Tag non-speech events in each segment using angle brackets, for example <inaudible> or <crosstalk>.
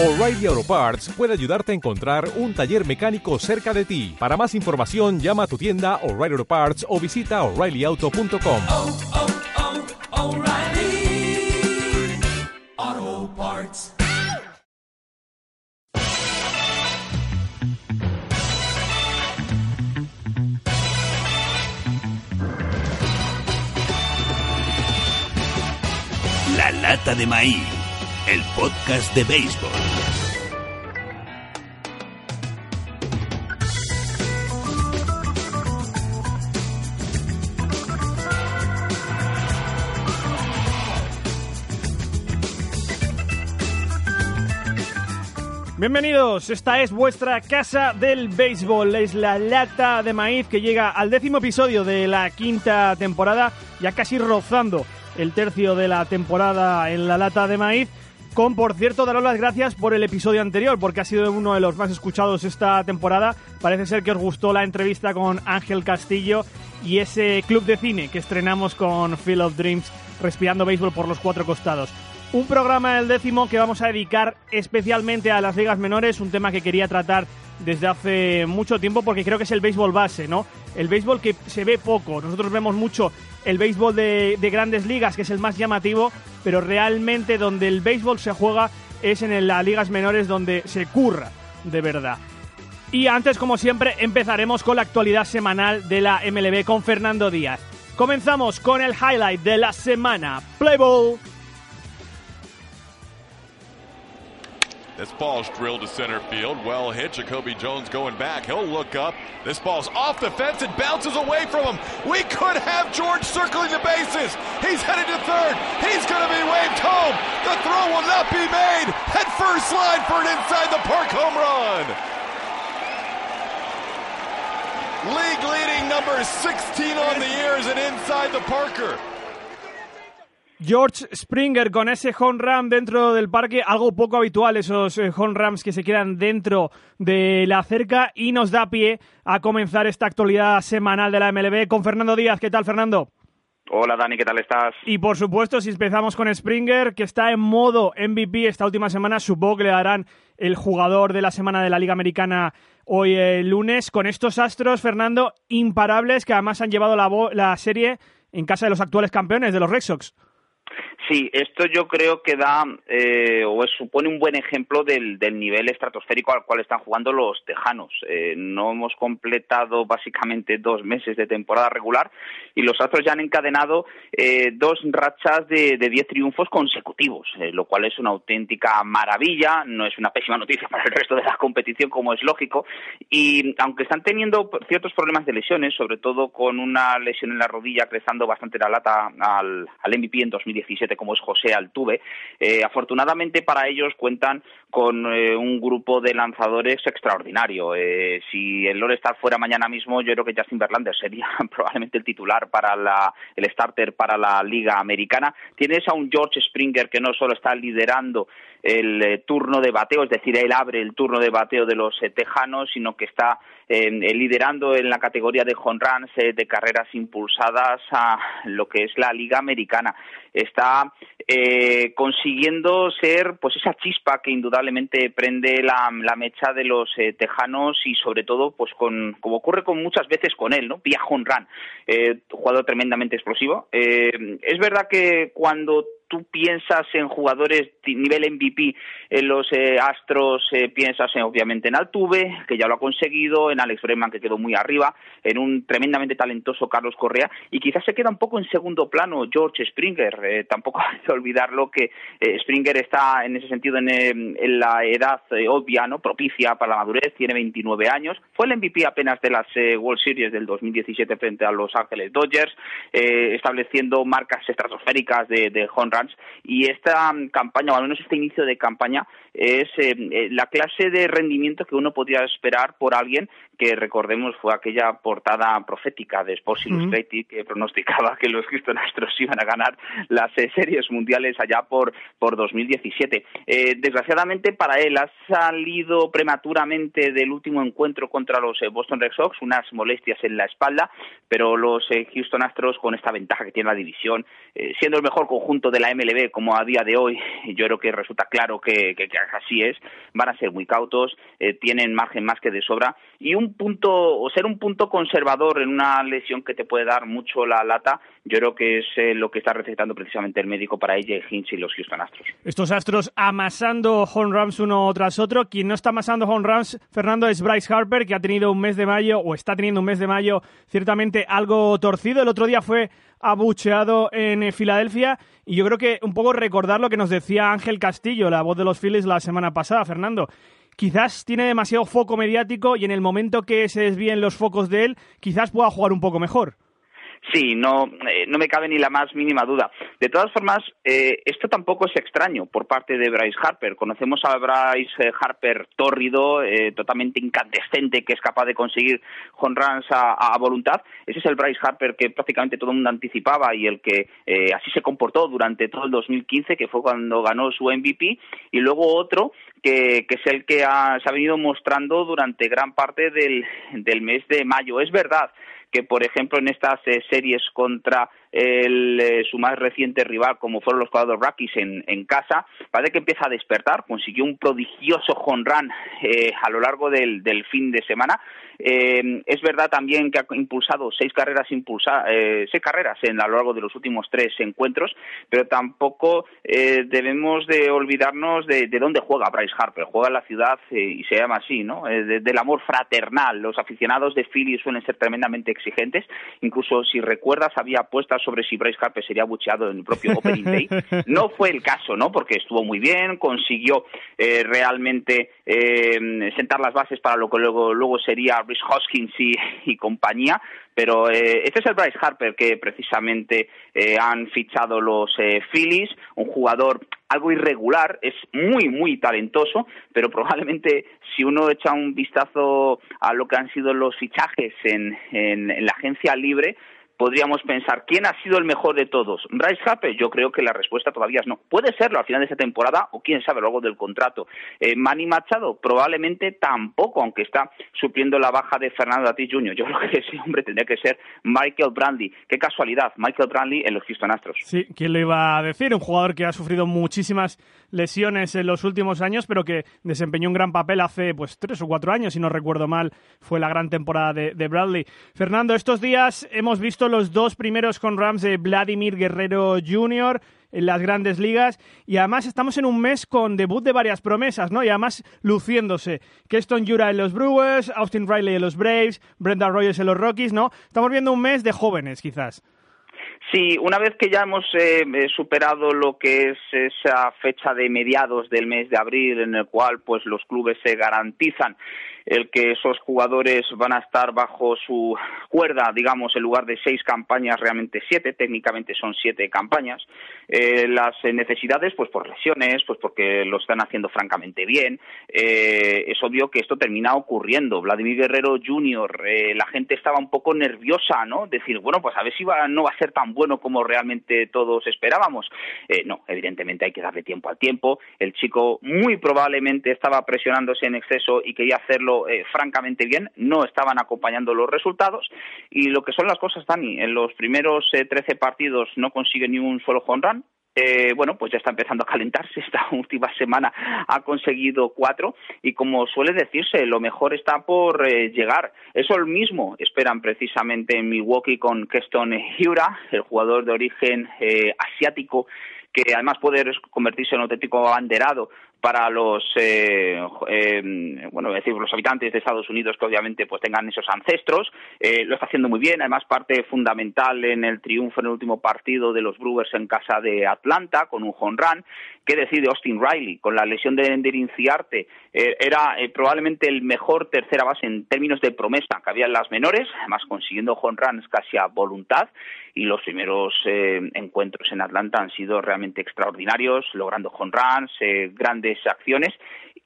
O'Reilly Auto Parts puede ayudarte a encontrar un taller mecánico cerca de ti. Para más información, llama a tu tienda O'Reilly Auto Parts o visita oreillyauto.com. oh, oh, Parts. La lata de maíz, el podcast de béisbol. Bienvenidos, esta es vuestra casa del béisbol, es la lata de maíz que llega al décimo episodio de la quinta temporada, ya casi rozando el tercio de la temporada en la lata de maíz, con por cierto daros las gracias por el episodio anterior, porque ha sido uno de los más escuchados esta temporada, parece ser que os gustó la entrevista con Ángel Castillo y ese club de cine que estrenamos con Field of Dreams, respirando béisbol por los cuatro costados. Un programa el décimo que vamos a dedicar especialmente a las ligas menores, un tema que quería tratar desde hace mucho tiempo porque creo que es el béisbol base, ¿no? El béisbol que se ve poco. Nosotros vemos mucho el béisbol de, de grandes ligas, que es el más llamativo, pero realmente donde el béisbol se juega es en las ligas menores donde se curra de verdad. Y antes, como siempre, empezaremos con la actualidad semanal de la MLB con Fernando Díaz. Comenzamos con el highlight de la semana. Play This ball's drilled to center field. Well hit. Jacoby Jones going back. He'll look up. This ball's off the fence and bounces away from him. We could have George circling the bases. He's headed to third. He's going to be waved home. The throw will not be made. Head first line for an inside the park home run. League leading number 16 on the year is an inside the Parker. George Springer con ese home run dentro del parque, algo poco habitual esos eh, home runs que se quedan dentro de la cerca y nos da pie a comenzar esta actualidad semanal de la MLB con Fernando Díaz. ¿Qué tal, Fernando? Hola Dani, ¿qué tal estás? Y por supuesto, si empezamos con Springer, que está en modo MVP esta última semana, supongo que le darán el jugador de la semana de la Liga Americana hoy el lunes, con estos astros, Fernando, imparables, que además han llevado la, la serie en casa de los actuales campeones, de los Red Sox. Sí, esto yo creo que da eh, o supone un buen ejemplo del, del, nivel estratosférico al cual están jugando los tejanos. Eh, no hemos completado básicamente dos meses de temporada regular y los Astros ya han encadenado eh, dos rachas de, de diez triunfos consecutivos, eh, lo cual es una auténtica maravilla. No es una pésima noticia para el resto de la competición, como es lógico. Y aunque están teniendo ciertos problemas de lesiones, sobre todo con una lesión en la rodilla crezando bastante la lata al, al MVP en 2017 como es José Altuve. Eh, afortunadamente para ellos cuentan con eh, un grupo de lanzadores extraordinario. Eh, si el All-Star fuera mañana mismo, yo creo que Justin Verlander sería <laughs> probablemente el titular para la, el starter para la Liga Americana. Tienes a un George Springer que no solo está liderando el eh, turno de bateo, es decir, él abre el turno de bateo de los tejanos, sino que está liderando en la categoría de home de carreras impulsadas a lo que es la Liga Americana. Está consiguiendo ser pues esa chispa que indudablemente prende la, mecha de los eh, tejanos y sobre todo pues con como ocurre con muchas veces con él, ¿no? Vía home run, eh, jugador tremendamente explosivo. es verdad que cuando tú piensas en jugadores nivel MVP, en los eh, Astros eh, piensas en, obviamente en Altuve, que ya lo ha conseguido, en Alex Bregman, que quedó muy arriba, en un tremendamente talentoso Carlos Correa, y quizás se queda un poco en segundo plano George Springer. Eh, tampoco <laughs> hay que olvidarlo que Springer está en ese sentido en, en la edad obvia, ¿no? propicia para la madurez, tiene 29 años, fue el MVP apenas de las World Series del 2017 frente a Los Ángeles Dodgers, estableciendo marcas estratosféricas de, de y esta campaña, o al menos este inicio de campaña, es eh, la clase de rendimiento que uno podría esperar por alguien que recordemos fue aquella portada profética de Sports Illustrated que pronosticaba que los Houston Astros <laughs> iban a ganar las eh, series mundiales allá por por 2017. Eh, desgraciadamente para él ha salido prematuramente del último encuentro contra los eh, Boston Red Sox unas molestias en la espalda, pero los eh, Houston Astros con esta ventaja que tiene la división, eh, siendo el mejor conjunto de la MLB como a día de hoy, yo creo que resulta claro que, que, así es, van a ser muy cautos, eh, tienen margen más que de sobra y un punto, o ser un punto conservador en una lesión que te puede dar mucho la lata, yo creo que es eh, lo que está recetando precisamente el médico para AJ Hinch y los Houston Astros. Estos Astros amasando home runs uno tras otro. Quien no está amasando home runs, Fernando, es Bryce Harper, que ha tenido un mes de mayo, o está teniendo un mes de mayo ciertamente algo torcido. El otro día fue abucheado en eh, Filadelfia y yo creo que un poco recordar lo que nos decía Ángel Castillo, la voz de los Phillies la semana pasada, Fernando. Quizás tiene demasiado foco mediático y en el momento que se desvíen los focos de él, quizás pueda jugar un poco mejor. Sí, no, eh, no me cabe ni la más mínima duda. De todas formas, eh, esto tampoco es extraño por parte de Bryce Harper. Conocemos a Bryce eh, Harper tórrido, totalmente incandescente, que es capaz de conseguir honruns a, a, voluntad. Ese es el Bryce Harper que prácticamente todo el mundo anticipaba y el que así se comportó durante todo el 2015, que fue cuando ganó su MVP. Y luego otro que, que es el que ha, se ha venido mostrando durante gran parte del, del mes de mayo. Es verdad que, por ejemplo, en estas eh, series contra el, eh, su más reciente rival, como fueron los Colorado Rockies en, en, casa, parece que empieza a despertar, consiguió un prodigioso run eh, a lo largo del, fin de semana. Eh, es verdad también que ha impulsado seis carreras impulsa, eh, seis carreras en, a lo largo de los últimos tres encuentros, pero tampoco debemos de olvidarnos de, de, dónde juega Bryce Harper. Juega en la ciudad y se llama así, ¿no? De, del amor fraternal. Los aficionados de Philly suelen ser tremendamente exigentes. Incluso si recuerdas había sobre si Bryce Harper sería bucheado en el propio Opening Day. <laughs> No fue el caso, ¿no? Porque estuvo muy bien, consiguió eh, realmente eh, sentar las bases para lo que luego, luego sería Rhys Hoskins y, y compañía, pero eh, este es el Bryce Harper que precisamente eh, han fichado los eh, Phillies, un jugador algo irregular, es muy, muy talentoso, pero probablemente si uno echa un vistazo a lo que han sido los fichajes en, en, en la agencia libre, podríamos pensar, ¿quién ha sido el mejor de todos? ¿Bryce Harper? Yo creo que la respuesta todavía es no. Puede serlo al final de esta temporada o quién sabe luego del contrato. Eh, Manny Machado probablemente tampoco, aunque está supliendo la baja de Fernando Tatis Jr. Yo <laughs> creo que ese hombre tendría que ser Michael Brantley. Qué casualidad, Michael Brantley en los Houston Astros. Sí, ¿quién le iba a decir? Un jugador que ha sufrido muchísimas lesiones en los últimos años, pero que desempeñó un gran papel hace pues tres o cuatro años, si no recuerdo mal, fue la gran temporada de, de Bradley. Fernando, estos días hemos visto los dos primeros con Rams de Vladimir Guerrero Jr. en las grandes ligas y además estamos en un mes con debut de varias promesas, ¿no? Y además luciéndose. Keston Jura en los Brewers, Austin Riley en los Braves, Brenda Rogers en los Rockies, ¿no? Estamos viendo un mes de jóvenes, quizás. Sí, una vez que ya hemos eh, superado lo que es esa fecha de mediados del mes de abril en el cual pues los clubes se garantizan el que esos jugadores van a estar bajo su cuerda, digamos, en lugar de seis campañas, realmente siete, técnicamente son siete campañas. Eh, las necesidades, pues por lesiones, pues porque lo están haciendo francamente bien. Eh, es obvio que esto termina ocurriendo. Vladimir Guerrero Jr., eh, la gente estaba un poco nerviosa, ¿no? Decir, bueno, pues a ver si va, no va a ser tan bueno como realmente todos esperábamos. Eh, no, evidentemente hay que darle tiempo al tiempo. El chico muy probablemente estaba presionándose en exceso y quería hacerlo eh, francamente bien, no estaban acompañando los resultados y lo que son las cosas, Dani, en los primeros eh, 13 partidos no consigue ni un solo home run, eh, bueno, pues ya está empezando a calentarse. <laughs> Esta última semana ha conseguido cuatro y como suele decirse, lo mejor está por eh, llegar. Eso mismo esperan precisamente en Milwaukee con Keston Hiura, el jugador de origen eh, asiático que además puede convertirse en auténtico abanderado para los eh, eh, bueno decir los habitantes de Estados Unidos que obviamente pues tengan esos ancestros eh, lo está haciendo muy bien. Además parte fundamental en el triunfo en el último partido de los Brewers en casa de Atlanta con un home run qué decir de Austin Riley con la lesión de Ender Inciarte eh, era eh, probablemente el mejor tercera base en términos de promesa que había en las menores además consiguiendo home runs casi a voluntad. Y los primeros eh, encuentros en Atlanta han sido realmente extraordinarios logrando home runs grandes acciones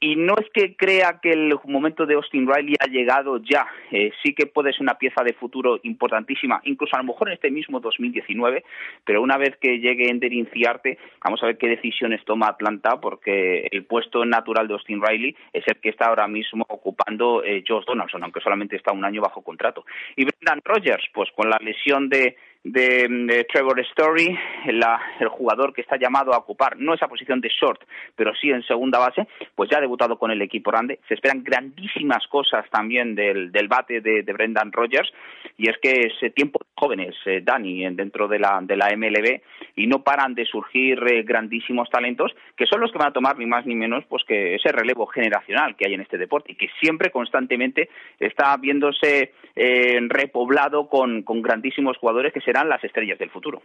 y no es que crea que el momento de Austin Riley ha llegado ya, eh, sí que puede ser una pieza de futuro importantísima, incluso a lo mejor en este mismo 2019, pero una vez que llegue Ender Inciarte, vamos a ver qué decisiones toma Atlanta, porque el puesto natural de Austin Riley es el que está ahora mismo ocupando eh, Josh Donaldson, aunque solamente está un año bajo contrato. Y Brendan Rogers, pues con la lesión de de, Trevor Story, el jugador que está llamado a ocupar no esa posición de short, pero sí en segunda base, pues ya ha debutado con el equipo grande. Se esperan grandísimas cosas también del, bate de, Brendan Rodgers y es que es tiempo de jóvenes, eh, Dani, dentro de la, de la MLB y no paran de surgir eh, grandísimos talentos que son los que van a tomar ni más ni menos pues que ese relevo generacional que hay en este deporte y que siempre constantemente está viéndose eh, repoblado con, con grandísimos jugadores que serán las estrellas del futuro.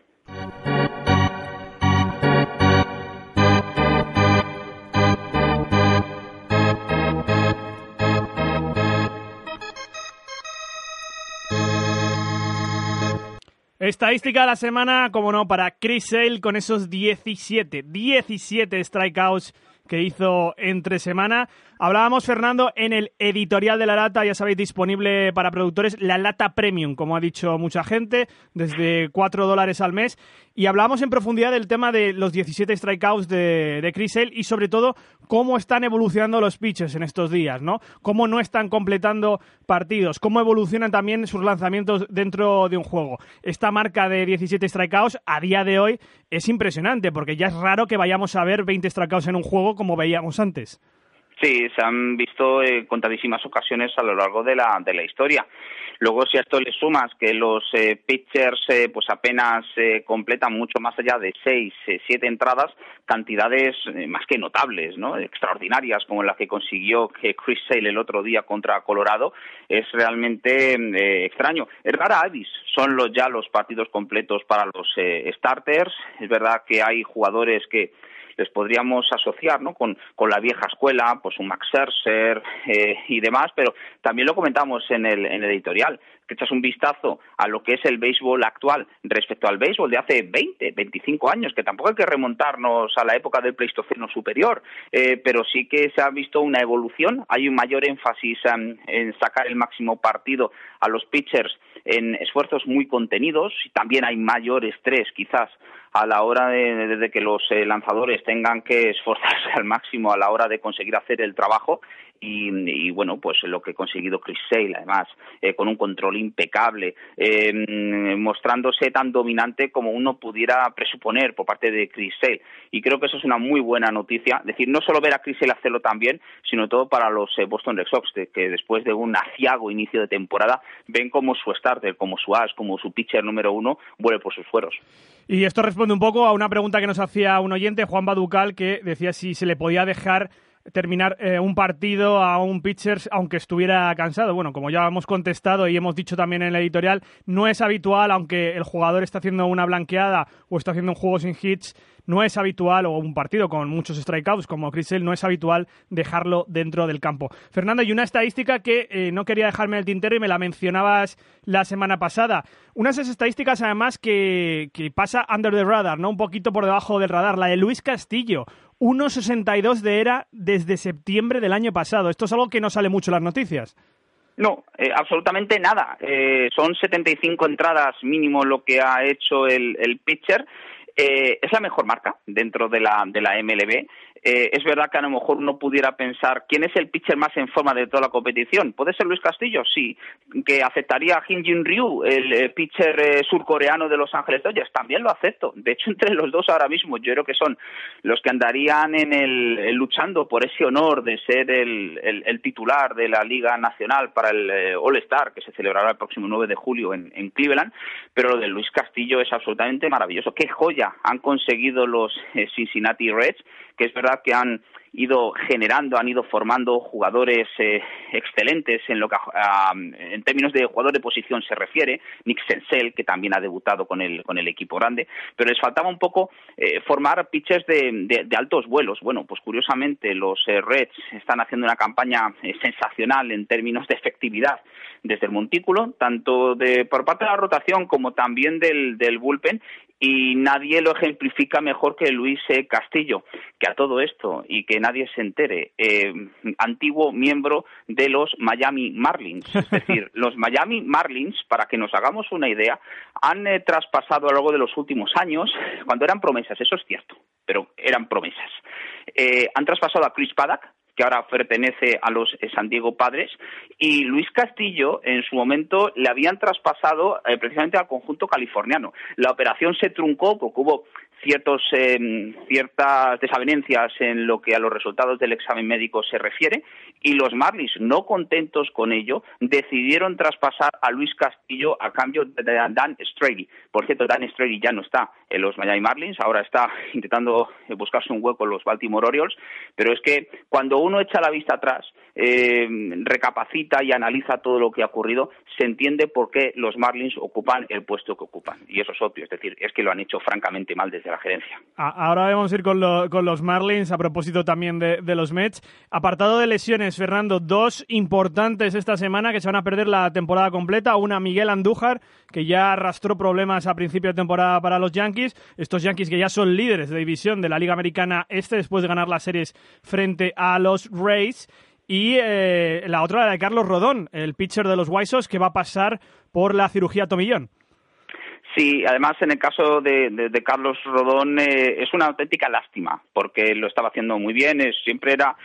Estadística de la semana, como no, para Chris Sale con esos 17, 17 strikeouts que hizo entre semana. Hablábamos, Fernando, en el editorial de la lata, ya sabéis, disponible para productores, la lata premium, como ha dicho mucha gente, desde 4 dólares al mes. Y hablábamos en profundidad del tema de los 17 strikeouts de, de Chris y sobre todo cómo están evolucionando los pitches en estos días, ¿no? Cómo no están completando partidos, cómo evolucionan también sus lanzamientos dentro de un juego. Esta marca de 17 strikeouts a día de hoy es impresionante porque ya es raro que vayamos a ver 20 strikeouts en un juego como veíamos antes. Sí, se han visto eh, contadísimas ocasiones a lo largo de la, de la historia. Luego, si a esto le sumas que los eh, pitchers eh, pues apenas eh, completan mucho más allá de seis, siete entradas, cantidades más que notables, ¿no? extraordinarias, como las que consiguió Chris Sale el otro día contra Colorado, es realmente extraño. Es rara avis, son los, ya los partidos completos para los starters. Es verdad que hay jugadores que les podríamos asociar ¿no? con, con la vieja escuela, pues un Max Scherzer eh, y demás, pero también lo comentamos en el, en el editorial que echas un vistazo a lo que es el béisbol actual respecto al béisbol de hace 20, 25 años, que tampoco hay que remontarnos a la época del Pleistoceno superior, eh, pero sí que se ha visto una evolución, hay un mayor énfasis en, en, sacar el máximo partido a los pitchers en esfuerzos muy contenidos. Y también hay mayor estrés quizás a la hora de, que los eh, lanzadores tengan que esforzarse <laughs> al máximo a la hora de conseguir hacer el trabajo y, bueno, pues lo que ha conseguido Chris Sale, además, eh, con un control impecable, eh, mostrándose tan dominante como uno pudiera presuponer por parte de Chris Sale. Y creo que eso es una muy buena noticia. Es decir, no solo ver a Chris Sale hacerlo tan bien, sino todo para los Boston Red Sox, que después de un aciago inicio de temporada, ven como su starter, como su as, como su pitcher número uno, vuelve por sus fueros. Y esto responde un poco a una pregunta que nos hacía un oyente, Juan Baducal, que decía si se le podía dejar terminar eh, un partido a un pitcher aunque estuviera cansado. Bueno, como ya hemos contestado y hemos dicho también en el editorial, no es habitual, aunque el jugador está haciendo una blanqueada o está haciendo un juego sin hits, no es habitual, o un partido con muchos strikeouts como Chris no es habitual dejarlo dentro del campo. Fernando, y una estadística que eh, no quería dejarme el tintero y me la mencionabas la semana pasada. Unas estadísticas además que, que pasa under the radar, ¿no? Un poquito por debajo del radar. La de Luis Castillo. 1.62 de era desde septiembre del año pasado. Esto es algo que no sale mucho en las noticias. No, eh, absolutamente nada. Eh, son 75 entradas mínimo lo que ha hecho el, el pitcher. Eh, es la mejor marca dentro de la, de la MLB eh, es verdad que a lo mejor uno pudiera pensar quién es el pitcher más en forma de toda la competición. ¿Puede ser Luis Castillo? Sí. ¿Que aceptaría a Jin Ryu, el eh, pitcher eh, surcoreano de Los Ángeles Dodgers? También lo acepto. De hecho, <laughs> entre los dos ahora mismo yo creo que son los que andarían en el, luchando por ese honor de ser el, el, titular de la Liga Nacional para el All-Star que se celebrará el próximo 9 de julio en, en Cleveland. Pero lo de Luis Castillo es absolutamente maravilloso. ¡Qué joya han conseguido los Cincinnati Reds! que es verdad que han ido generando, han ido formando jugadores eh, excelentes en lo que en términos de jugador de posición se refiere, Nick Sensel, que también ha debutado con el, con el equipo grande, pero les faltaba un poco eh, formar pitchers de, de, altos vuelos. Bueno, pues curiosamente los eh, Reds están haciendo una campaña sensacional en términos de efectividad desde el montículo, tanto de, por parte de la rotación como también del, del bullpen, y nadie lo ejemplifica mejor que Luis e. Castillo, que a todo esto y que nadie se entere, eh, antiguo miembro de los Miami Marlins. Es decir, <laughs> los Miami Marlins, para que nos hagamos una idea, han eh, traspasado a lo largo de los últimos años, cuando eran promesas, eso es cierto, pero eran promesas. Eh, han traspasado a Chris Paddock, que ahora pertenece a los San Diego Padres, y Luis Castillo en su momento le habían traspasado precisamente al conjunto californiano. La operación se truncó porque hubo ciertos, eh, ciertas desavenencias en lo que a los resultados del examen médico se refiere y los Marlins, no contentos con ello, decidieron traspasar a Luis Castillo a cambio de Dan Straley. Por cierto, Dan Straley ya no está en los Miami Marlins, ahora está <laughs> intentando buscarse un hueco en los Baltimore Orioles, pero es que cuando uno echa la vista atrás, eh, recapacita y analiza todo lo que ha ocurrido, se entiende por qué los Marlins ocupan el puesto que ocupan. Y eso es obvio, es decir, es que lo han hecho francamente mal desde la gerencia. Ahora vamos a ir con, los Marlins, a propósito también de, los Mets. Apartado de lesiones, Fernando, dos importantes esta semana que se van a perder la temporada completa. Una, Miguel Andújar, que ya arrastró problemas a principio de temporada para los Yankees. Estos Yankees que ya son líderes de división de la Liga Americana Este después de ganar las series frente a los Rays. Y eh, la otra, la de Carlos Rodón, el pitcher de los White Sox, que va a pasar por la cirugía tomillón. Sí, además en el caso de, Carlos Rodón eh, es una auténtica lástima, porque lo estaba haciendo muy bien, siempre era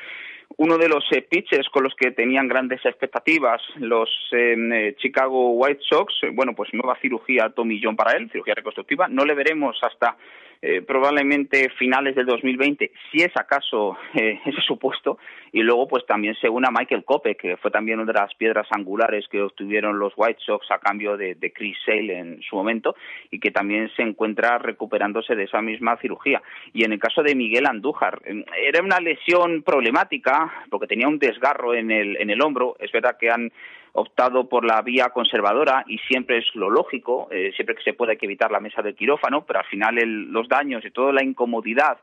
uno de los eh, pitchers con los que tenían grandes expectativas los eh, Chicago White Sox. bueno, pues nueva cirugía tomillón para él, cirugía reconstructiva. No le veremos hasta eh, probablemente finales del 2020, si es acaso eh, <laughs> ese supuesto, y luego pues también se une a Michael Cope, que fue también una de las piedras angulares que obtuvieron los White Sox a cambio de, Chris Sale en su momento, y que también se encuentra recuperándose de esa misma cirugía. Y en el caso de Miguel Andújar, eh, era una lesión problemática, porque tenía un desgarro en el, en el hombro, es verdad que han optado por la vía conservadora y siempre es lo lógico, eh, siempre que se puede hay que evitar la mesa del quirófano, pero al final los daños y toda la incomodidad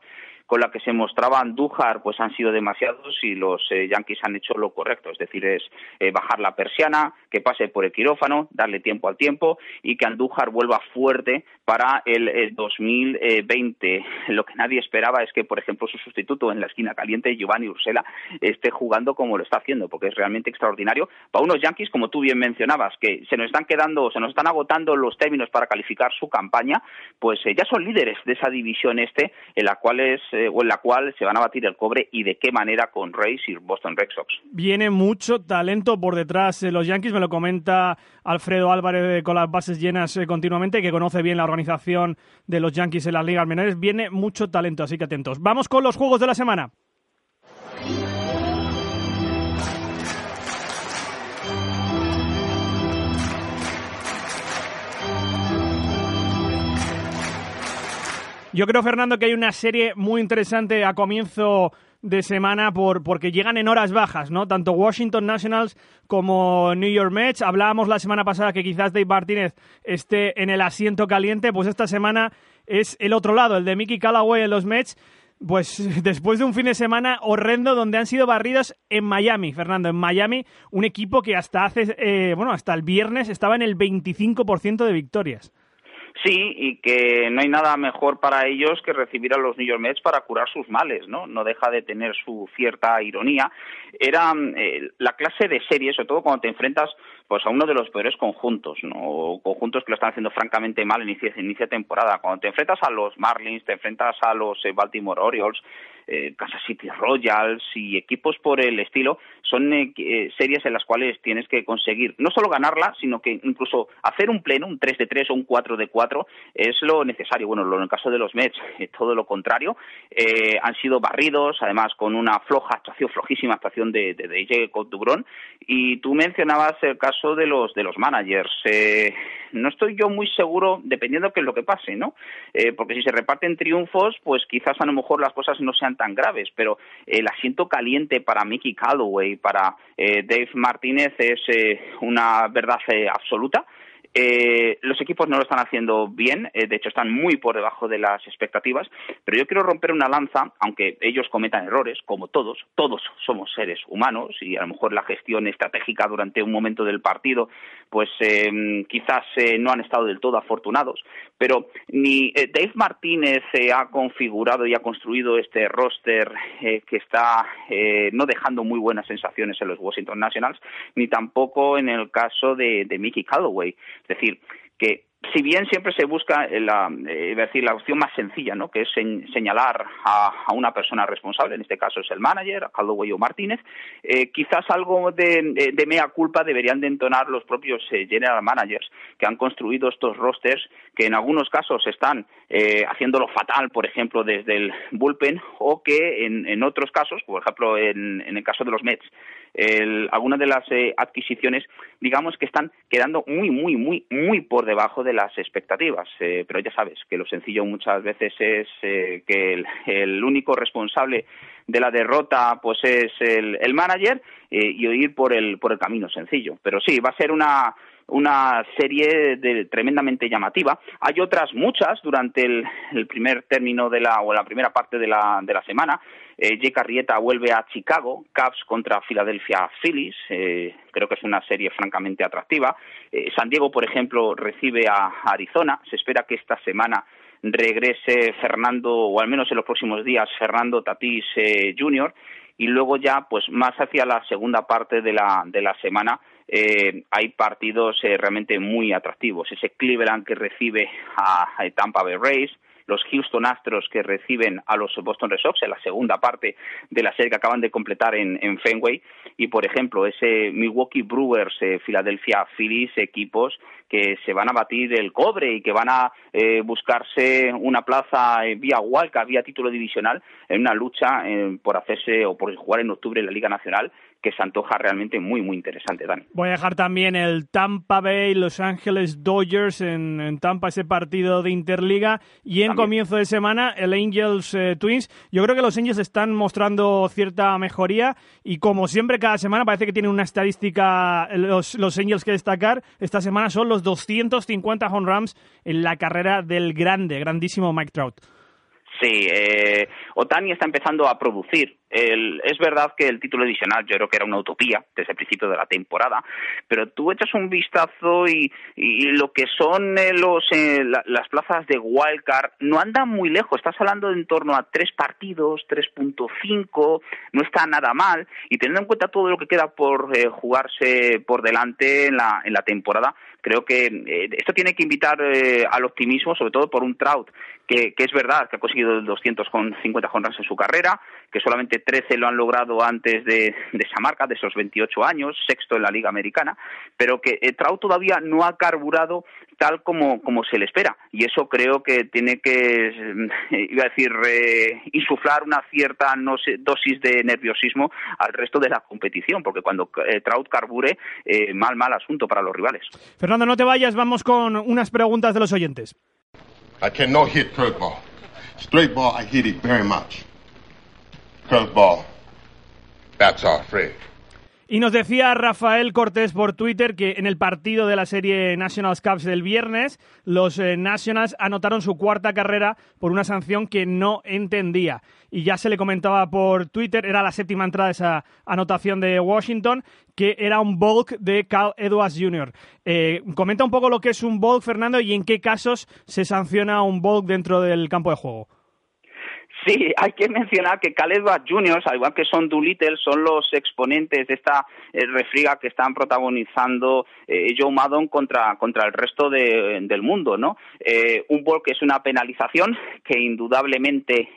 con la que se mostraba Andújar pues han sido demasiados y los eh, Yankees han hecho lo correcto, es decir, es eh, bajar la persiana, que pase por el quirófano, darle tiempo al tiempo y que Andújar vuelva fuerte para el, 2020. <laughs> Lo que nadie esperaba es que, por ejemplo, su sustituto en la esquina caliente, Giovanni Ursela, esté jugando como lo está haciendo, porque es realmente extraordinario para unos Yankees, como tú bien mencionabas, que se nos están quedando, se nos están agotando los términos para calificar su campaña, pues eh, ya son líderes de esa división este, en la cual es eh, o en la cual se van a batir el cobre y de qué manera con Rays y Boston Red Sox. Viene mucho talento por detrás de los Yankees, me lo comenta Alfredo Álvarez con las bases llenas eh, continuamente, que conoce bien la organización de los Yankees en las ligas menores. Viene mucho talento, así que atentos. Vamos con los juegos de la semana. Yo creo, Fernando, que hay una serie muy interesante a comienzo de semana por, porque llegan en horas bajas, ¿no? Tanto Washington Nationals como New York Mets. Hablábamos la semana pasada que quizás Dave Martínez esté en el asiento caliente, pues esta semana es el otro lado, el de Mickey Callaway en los Mets. Pues <laughs> después de un fin de semana horrendo donde han sido barridos en Miami, Fernando, en Miami, un equipo que hasta hace, eh, bueno, hasta el viernes estaba en el 25% de victorias. Sí, y que no hay nada mejor para ellos que recibir a los New York Mets para curar sus males, ¿no? No deja de tener su cierta ironía. Era eh, la clase de serie, sobre todo cuando te enfrentas pues a uno de los peores conjuntos, ¿no? conjuntos que lo están haciendo francamente mal en inicio, inicio de temporada. Cuando te enfrentas a los Marlins, te enfrentas a los eh, Baltimore Orioles, eh, Kansas City Royals y equipos por el estilo, son eh, eh, series en las cuales tienes que conseguir no solo ganarla, sino que incluso hacer un pleno, un 3 de 3 o un 4 de 4, es lo necesario. Bueno, en el caso de los Mets, <laughs> todo lo contrario, han sido barridos, además con una floja actuación, flojísima actuación de, de, DJ Dubrón, y tú mencionabas el caso de los, de los managers. no estoy yo muy seguro, dependiendo de qué es lo que pase, ¿no? porque si se reparten triunfos, pues quizás a lo mejor las cosas no sean tan graves, pero el asiento caliente para Mickey Calloway, para eh, Dave Martínez es eh, una verdad eh, absoluta. Eh, los equipos no lo están haciendo bien, eh, de hecho están muy por debajo de las expectativas, pero yo quiero romper una lanza, aunque ellos cometan errores, como todos, todos somos seres humanos y a lo mejor la gestión estratégica durante un momento del partido, pues eh, quizás no han estado del todo afortunados, pero ni Dave Martínez ha configurado y ha construido este roster que está no dejando muy buenas sensaciones en los Washington Nationals, ni tampoco en el caso de, de Mickey Callaway. Es decir, que si bien siempre se busca la, eh, decir, la opción más sencilla, ¿no? que es señalar a, una persona responsable, en este caso es el manager, a Caldwell o Martínez, eh, quizás algo de, mea culpa deberían de entonar los propios eh, general managers que han construido estos rosters que en algunos casos están haciéndolo fatal, por ejemplo, desde el bullpen, o que en, otros casos, por ejemplo, en, el caso de los Mets, algunas de las adquisiciones, digamos que están quedando muy, muy, muy, muy por debajo de las expectativas. Eh, pero ya sabes que lo sencillo muchas veces es eh, que el, único responsable de la derrota pues es el, el manager eh, y ir por el, por el camino sencillo. Pero sí, va a ser una, una serie de, tremendamente llamativa. Hay otras muchas durante el, primer término de la, o la primera parte de la, de la semana. Eh, Jake Arrieta vuelve a Chicago, Cubs contra Philadelphia Phillies, eh, creo que es una serie francamente atractiva. Eh, San Diego, por ejemplo, recibe a Arizona, se espera que esta semana regrese Fernando, o al menos en los próximos días, Fernando Tatís eh, Jr., y luego ya, pues más hacia la segunda parte de la, de la semana, eh, hay partidos eh, realmente muy atractivos. Ese Cleveland que recibe a, Tampa Bay Rays, los Houston Astros que reciben a los Boston Red Sox en la segunda parte de la serie que acaban de completar en, Fenway y por ejemplo ese Milwaukee Brewers eh, Philadelphia Phillies equipos que se van a batir el cobre y que van a eh, buscarse una plaza vía Walca, vía título divisional en una lucha por hacerse o por jugar en octubre en la Liga Nacional que se antoja realmente muy, muy interesante, Dani. Voy a dejar también el Tampa Bay, Los Ángeles Dodgers en, Tampa, ese partido de Interliga. Y en comienzo de semana, el Angels eh, Twins. Yo creo que los Angels están mostrando cierta mejoría y como siempre cada semana parece que tienen una estadística los, los Angels que destacar. Esta semana son los 250 home runs en la carrera del grande, grandísimo Mike Trout. Sí, eh, Otani está empezando a producir. Es verdad que el título adicional yo creo que era una utopía desde el principio de la temporada, pero tú echas un vistazo y, lo que son eh, los, eh, las plazas de wildcard no andan muy lejos. Estás hablando de en torno a tres partidos, 3.5, no está nada mal. Y teniendo en cuenta todo lo que queda por eh, jugarse por delante en la, en la temporada, creo que esto tiene que invitar al optimismo, sobre todo por un Trout que, es verdad que ha conseguido 250 jonras en su carrera, que solamente 13 lo han logrado antes de, esa marca, de esos 28 años, sexto en la Liga Americana, pero que eh, Trout todavía no ha carburado tal como, como se le espera. Y eso creo que tiene que, eh, <laughs> iba a decir, insuflar una cierta dosis de nerviosismo al resto de la competición, porque cuando eh, Trout carbure, mal, mal asunto para los rivales. Fernando, no te vayas, vamos con unas preguntas de los oyentes. I cannot hit curveball. Straight ball, I hit it very much. Y nos decía Rafael Cortés por Twitter que en el partido de la serie Nationals Cups del viernes, los eh, Nationals anotaron su cuarta carrera por una sanción que no entendía. Y ya se le comentaba por Twitter, era la séptima entrada de esa anotación de Washington, que era un bulk de Cal Edwards Jr. Eh, comenta un poco lo que es un bulk, Fernando, y en qué casos se sanciona un bulk dentro del campo de juego. <laughs> Sí, hay que mencionar que Caleb Juniors, al igual que son Doolittle, son los exponentes de esta eh, refriga que están protagonizando eh, Joe Maddon contra, contra el resto del mundo, ¿no? Eh, un bol que es una penalización que indudablemente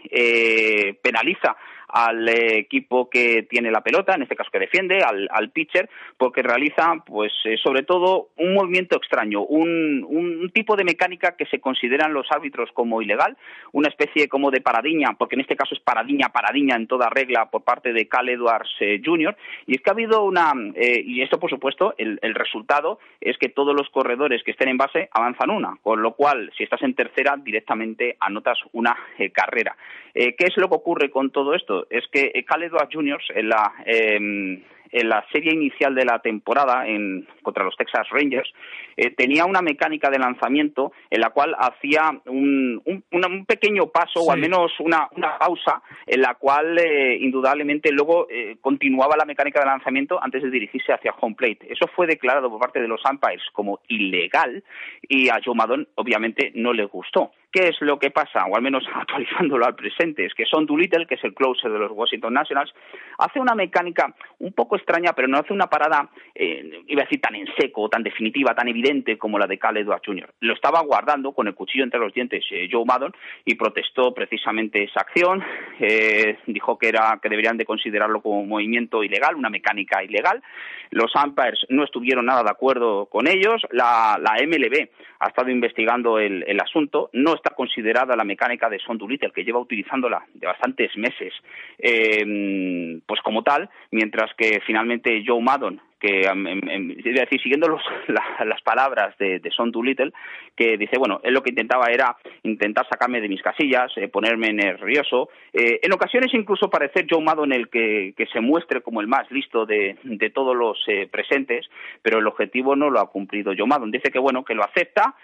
penaliza al equipo que tiene la pelota, en este caso que defiende, al, pitcher, porque realiza, pues, eh, sobre todo un movimiento extraño, un, un, tipo de mecánica que se consideran los árbitros como ilegal, una especie como de paradiña, porque en este caso es paradiña, paradiña en toda regla por parte de Cal Edwards eh, Jr. Y es que ha habido una, eh, y esto por supuesto, el, el resultado es que todos los corredores que estén en base avanzan una, con lo cual, si estás en tercera, directamente anotas una carrera. ¿Qué es lo que ocurre con todo esto? Es que Cal Edwards Juniors en la, em, en la serie inicial de la temporada en, contra los Texas Rangers eh, tenía una mecánica de lanzamiento en la cual hacía un, un, pequeño paso o al menos una, una, pausa en la cual eh, indudablemente luego eh, continuaba la mecánica de lanzamiento antes de dirigirse hacia home plate. Eso fue declarado por parte de los umpires como ilegal y a Joe Maddon obviamente no le gustó. ¿qué es lo que pasa? O al menos <laughs> actualizándolo al presente, es que Son Doolittle, que es el closer de los Washington Nationals, hace una mecánica un poco extraña, pero no hace una parada, eh, iba a decir, tan en seco, tan definitiva, tan evidente como la de Cal Edwards Jr. Lo estaba guardando con el cuchillo entre los dientes eh, Joe Maddon y protestó precisamente esa acción. Eh, dijo que, era, que deberían de considerarlo como un movimiento ilegal, una mecánica ilegal. Los umpires no estuvieron nada de acuerdo con ellos. La, la MLB ha estado investigando el, asunto. No está considerada la mecánica de Son Doolittle, que lleva utilizándola de bastantes meses, eh, pues como tal, mientras que finalmente Joe Maddon, que em, em, decir, siguiendo los, <laughs> la, las palabras de, de Son Doolittle, que dice, bueno, él lo que intentaba era intentar sacarme de mis casillas, eh, ponerme nervioso, eh, en ocasiones incluso parecer Joe Maddon el que, que se muestre como el más listo de, de todos los eh, presentes, pero el objetivo no lo ha cumplido Joe Maddon. Dice que, bueno, que lo acepta,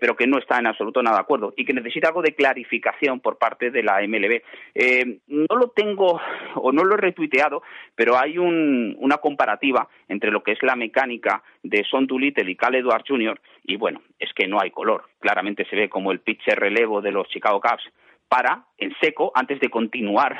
pero que no está en absoluto nada de acuerdo y que necesita algo de clarificación por parte de la MLB. No lo tengo o no lo he retuiteado, pero hay un, una comparativa entre lo que es la mecánica de Son Doolittle y Cal Edwards Jr. y bueno, es que no hay color. Claramente se ve como el pitcher relevo de los Chicago Cubs para en seco antes de continuar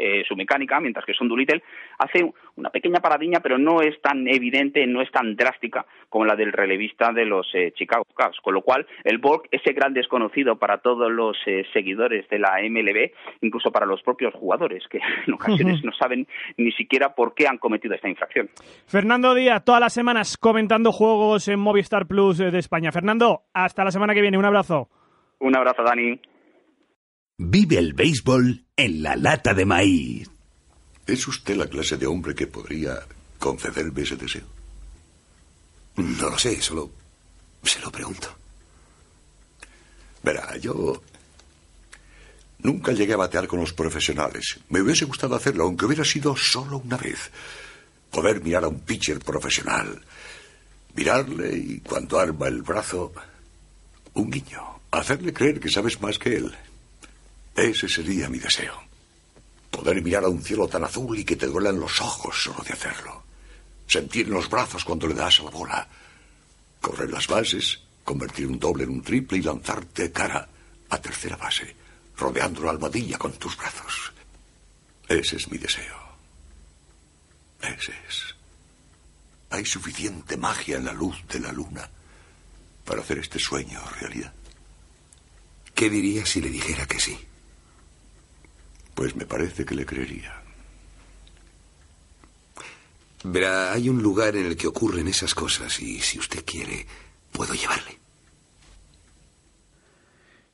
eh, su mecánica, mientras que Son Doolittle hace una pequeña paradilla, pero no es tan evidente, no es tan drástica como la del relevista de los eh, Chicago Cubs. Con lo cual, el Borg, ese gran desconocido para todos los eh, seguidores de la MLB, incluso para los propios jugadores, que <laughs> en ocasiones no saben ni siquiera por qué han cometido esta infracción. Fernando Díaz, todas las semanas comentando juegos en Movistar Plus de España. Fernando, hasta la semana que viene. Un abrazo. Un abrazo, Dani. Vive el béisbol en la lata de maíz. ¿Es usted la clase de hombre que podría concederme ese deseo? No lo sé, solo se lo pregunto. Verá, yo nunca llegué a batear con los profesionales. Me hubiese gustado hacerlo, aunque hubiera sido solo una vez. Poder mirar a un pitcher profesional, mirarle y cuando arma el brazo, un guiño, hacerle creer que sabes más que él. Ese sería mi deseo. Poder mirar a un cielo tan azul y que te duelan los ojos solo de hacerlo. Sentir en los brazos cuando le das a la bola. Correr las bases, convertir un doble en un triple y lanzarte cara a tercera base, rodeando la almohadilla con tus brazos. Ese es mi deseo. Ese es. Hay suficiente magia en la luz de la luna para hacer este sueño realidad. ¿Qué diría si le dijera que sí? Pues me parece que le creería. Verá, hay un lugar en el que ocurren esas cosas y si usted quiere, puedo llevarle.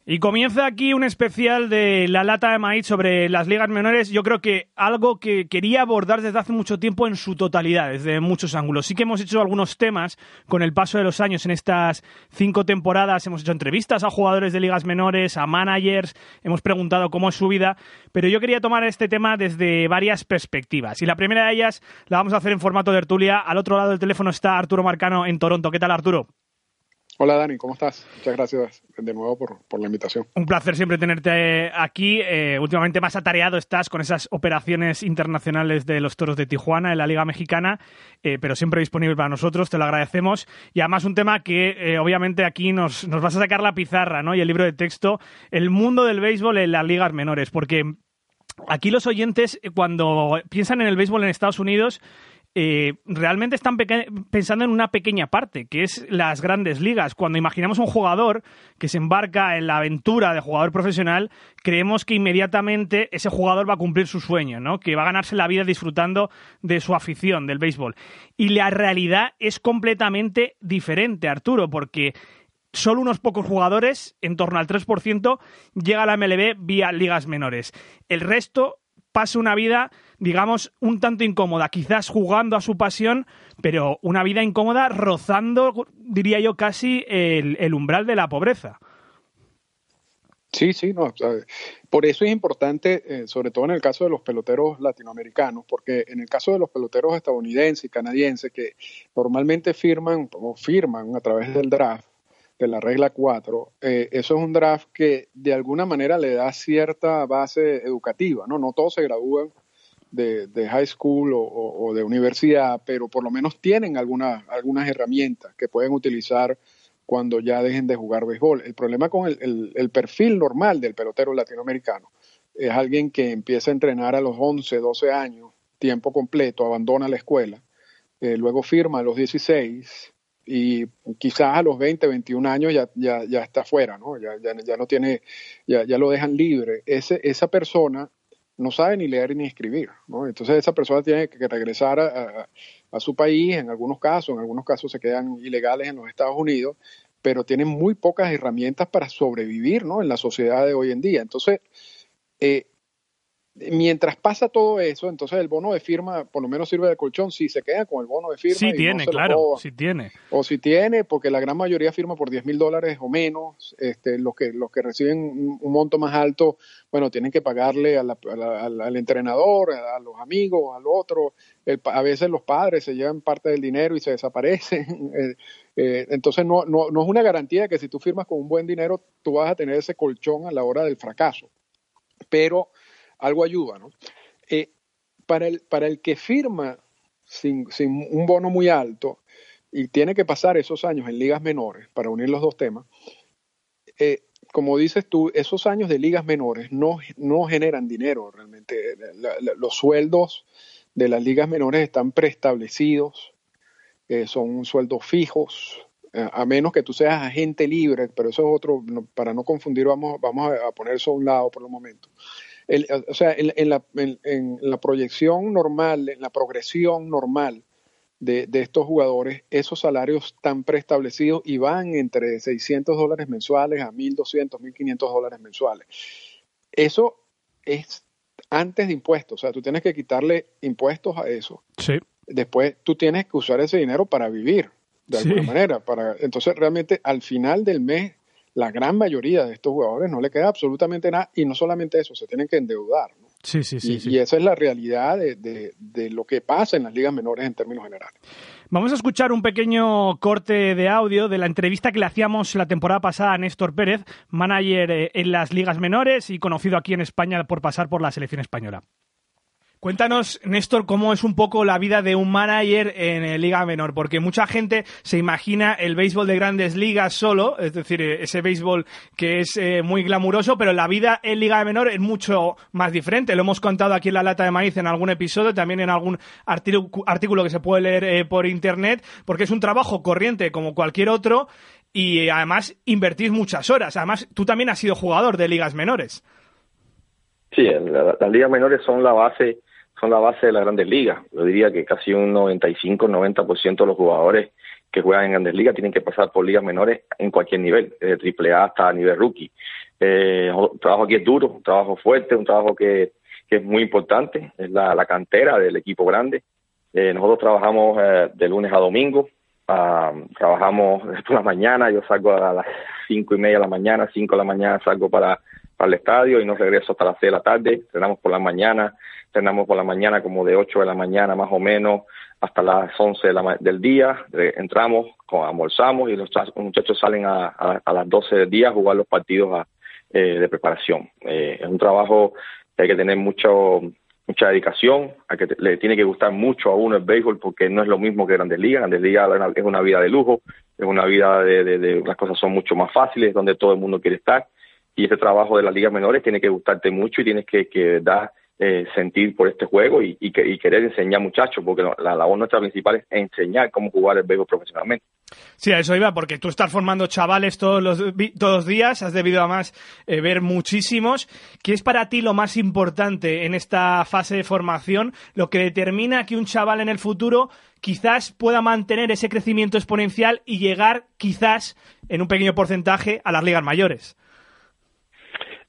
Y comienza aquí un especial de la lata de maíz sobre las ligas menores. Yo creo que algo que quería abordar desde hace mucho tiempo en su totalidad, desde muchos ángulos. Sí que hemos hecho algunos temas con el paso de los años en estas cinco temporadas. Hemos hecho entrevistas a jugadores de ligas menores, a managers, hemos preguntado cómo es su vida. Pero yo quería tomar este tema desde varias perspectivas. Y la primera de ellas la vamos a hacer en formato de tertulia. Al otro lado del teléfono está Arturo Marcano en Toronto. ¿Qué tal, Arturo? Hola Dani, ¿cómo estás? Muchas gracias de nuevo por, por la invitación. Un placer siempre tenerte aquí. Eh, últimamente más atareado estás con esas operaciones internacionales de los Toros de Tijuana en la Liga Mexicana, eh, pero siempre disponible para nosotros, te lo agradecemos. Y además un tema que eh, obviamente aquí nos, nos vas a sacar la pizarra ¿no? y el libro de texto, el mundo del béisbol en las ligas menores, porque aquí los oyentes cuando piensan en el béisbol en Estados Unidos, eh, realmente están pensando en una pequeña parte, que es las grandes ligas. Cuando imaginamos un jugador que se embarca en la aventura de jugador profesional, creemos que inmediatamente ese jugador va a cumplir su sueño, ¿no? que va a ganarse la vida disfrutando de su afición, del béisbol. Y la realidad es completamente diferente, Arturo, porque solo unos pocos jugadores, en torno al 3%, llega a la MLB vía ligas menores. El resto pasa una vida digamos, un tanto incómoda, quizás jugando a su pasión, pero una vida incómoda rozando, diría yo, casi el, el umbral de la pobreza. Sí, sí, no. por eso es importante, eh, sobre todo en el caso de los peloteros latinoamericanos, porque en el caso de los peloteros estadounidenses y canadienses que normalmente firman o firman a través del draft, de la regla 4, eh, eso es un draft que de alguna manera le da cierta base educativa, ¿no? No todos se gradúan de, high school o, de universidad, pero por lo menos tienen algunas algunas herramientas que pueden utilizar cuando ya dejen de jugar béisbol. El problema con el, el, perfil normal del pelotero latinoamericano es alguien que empieza a entrenar a los 11, 12 años, tiempo completo, abandona la escuela, eh, luego firma a los 16 y quizás a los 20, 21 años ya, ya, ya está fuera, ¿no? Ya, ya, ya no tiene, ya, ya lo dejan libre. Ese, esa persona no sabe ni leer ni escribir, ¿no? Entonces esa persona tiene que regresar a, a, su país, en algunos casos, en algunos casos se quedan ilegales en los Estados Unidos, pero tienen muy pocas herramientas para sobrevivir, ¿no? En la sociedad de hoy en día. Entonces, eh, mientras pasa todo eso, entonces el bono de firma por lo menos sirve de colchón. Si se queda con el bono de firma. Sí tiene, claro, sí tiene. O si tiene, porque la gran mayoría firma por 10 mil dólares o menos. Este, los, que, los que reciben un monto más alto, bueno, tienen que pagarle al entrenador, a los amigos, al otro. a veces los padres se llevan parte del dinero y se desaparecen. <laughs> Eh, eh, entonces no, no, no es una garantía que si tú firmas con un buen dinero, tú vas a tener ese colchón a la hora del fracaso. Pero algo ayuda, ¿no? Eh, para, el, para el que firma sin, sin, un bono muy alto y tiene que pasar esos años en ligas menores, para unir los dos temas, eh, como dices tú, esos años de ligas menores no, no generan dinero realmente. los sueldos de las ligas menores están preestablecidos, eh, son sueldos fijos, a menos que tú seas agente libre, pero eso es otro, para no confundir, vamos, vamos a poner eso a un lado por el momento o sea, en, la, en, la, proyección normal, en la progresión normal de, de, estos jugadores, esos salarios están preestablecidos y van entre 600 dólares mensuales a 1.200, 1.500 dólares mensuales. Eso es antes de impuestos, o sea, tú tienes que quitarle impuestos a eso. Sí. Después tú tienes que usar ese dinero para vivir, de alguna manera. Para, entonces, realmente, al final del mes, la gran mayoría de estos jugadores no le queda absolutamente nada y no solamente eso, se tienen que endeudar. Sí, sí, sí y, esa es la realidad de, de, lo que pasa en las ligas menores en términos generales. Vamos a escuchar un pequeño corte de audio de la entrevista que le hacíamos la temporada pasada a Néstor Pérez, manager eh, en las ligas menores y conocido aquí en España por pasar por la selección española. Cuéntanos, Néstor, cómo es un poco la vida de un manager en eh, Liga Menor, porque mucha gente se imagina el béisbol de grandes ligas solo, es decir, eh, ese béisbol que es eh, muy glamuroso, pero la vida en Liga Menor es mucho más diferente. Lo hemos contado aquí en la lata de maíz en algún episodio, también en algún artículo que se puede leer por internet, porque es un trabajo corriente como cualquier otro y además invertís muchas horas. Además, tú también has sido jugador de ligas menores. Sí, las ligas menores son la base son la base de las grandes ligas. Yo diría que casi un 95-90% de los jugadores que juegan en grandes ligas tienen que pasar por ligas menores en cualquier nivel, desde triple A hasta nivel rookie. Eh, el trabajo aquí es duro, un trabajo fuerte, un trabajo que, es muy importante, es la, la cantera del equipo grande. Eh, nosotros trabajamos eh, de lunes a domingo, ah, trabajamos <laughs> por la mañana, yo salgo a las cinco y media de la mañana, cinco de la mañana salgo para, para el estadio y no regreso hasta las seis de la tarde, entrenamos por la mañana, entrenamos por la mañana como de 8 de la mañana más o menos hasta las 11 del día, entramos, almorzamos y los muchachos salen a, a, las 12 del día a jugar los partidos eh, de preparación. Eh, es un trabajo que hay que tener mucho mucha dedicación, a que le tiene que gustar mucho a uno el béisbol porque no es lo mismo que Grandes Ligas. Grandes Ligas es una vida de lujo, es una vida de, de, las cosas son mucho más fáciles, donde todo el mundo quiere estar. Y ese trabajo de las ligas menores tiene que gustarte mucho y tienes que, que dar eh, sentir por este juego y, y, querer enseñar muchachos, porque la labor nuestra principal es enseñar cómo jugar el béisbol profesionalmente. Sí, a eso iba, porque tú estás formando chavales todos los, todos los días, has debido además eh, ver muchísimos. ¿Qué es para ti lo más importante en esta fase de formación, lo que determina que un chaval en el futuro quizás pueda mantener ese crecimiento exponencial y llegar quizás en un pequeño porcentaje a las ligas mayores?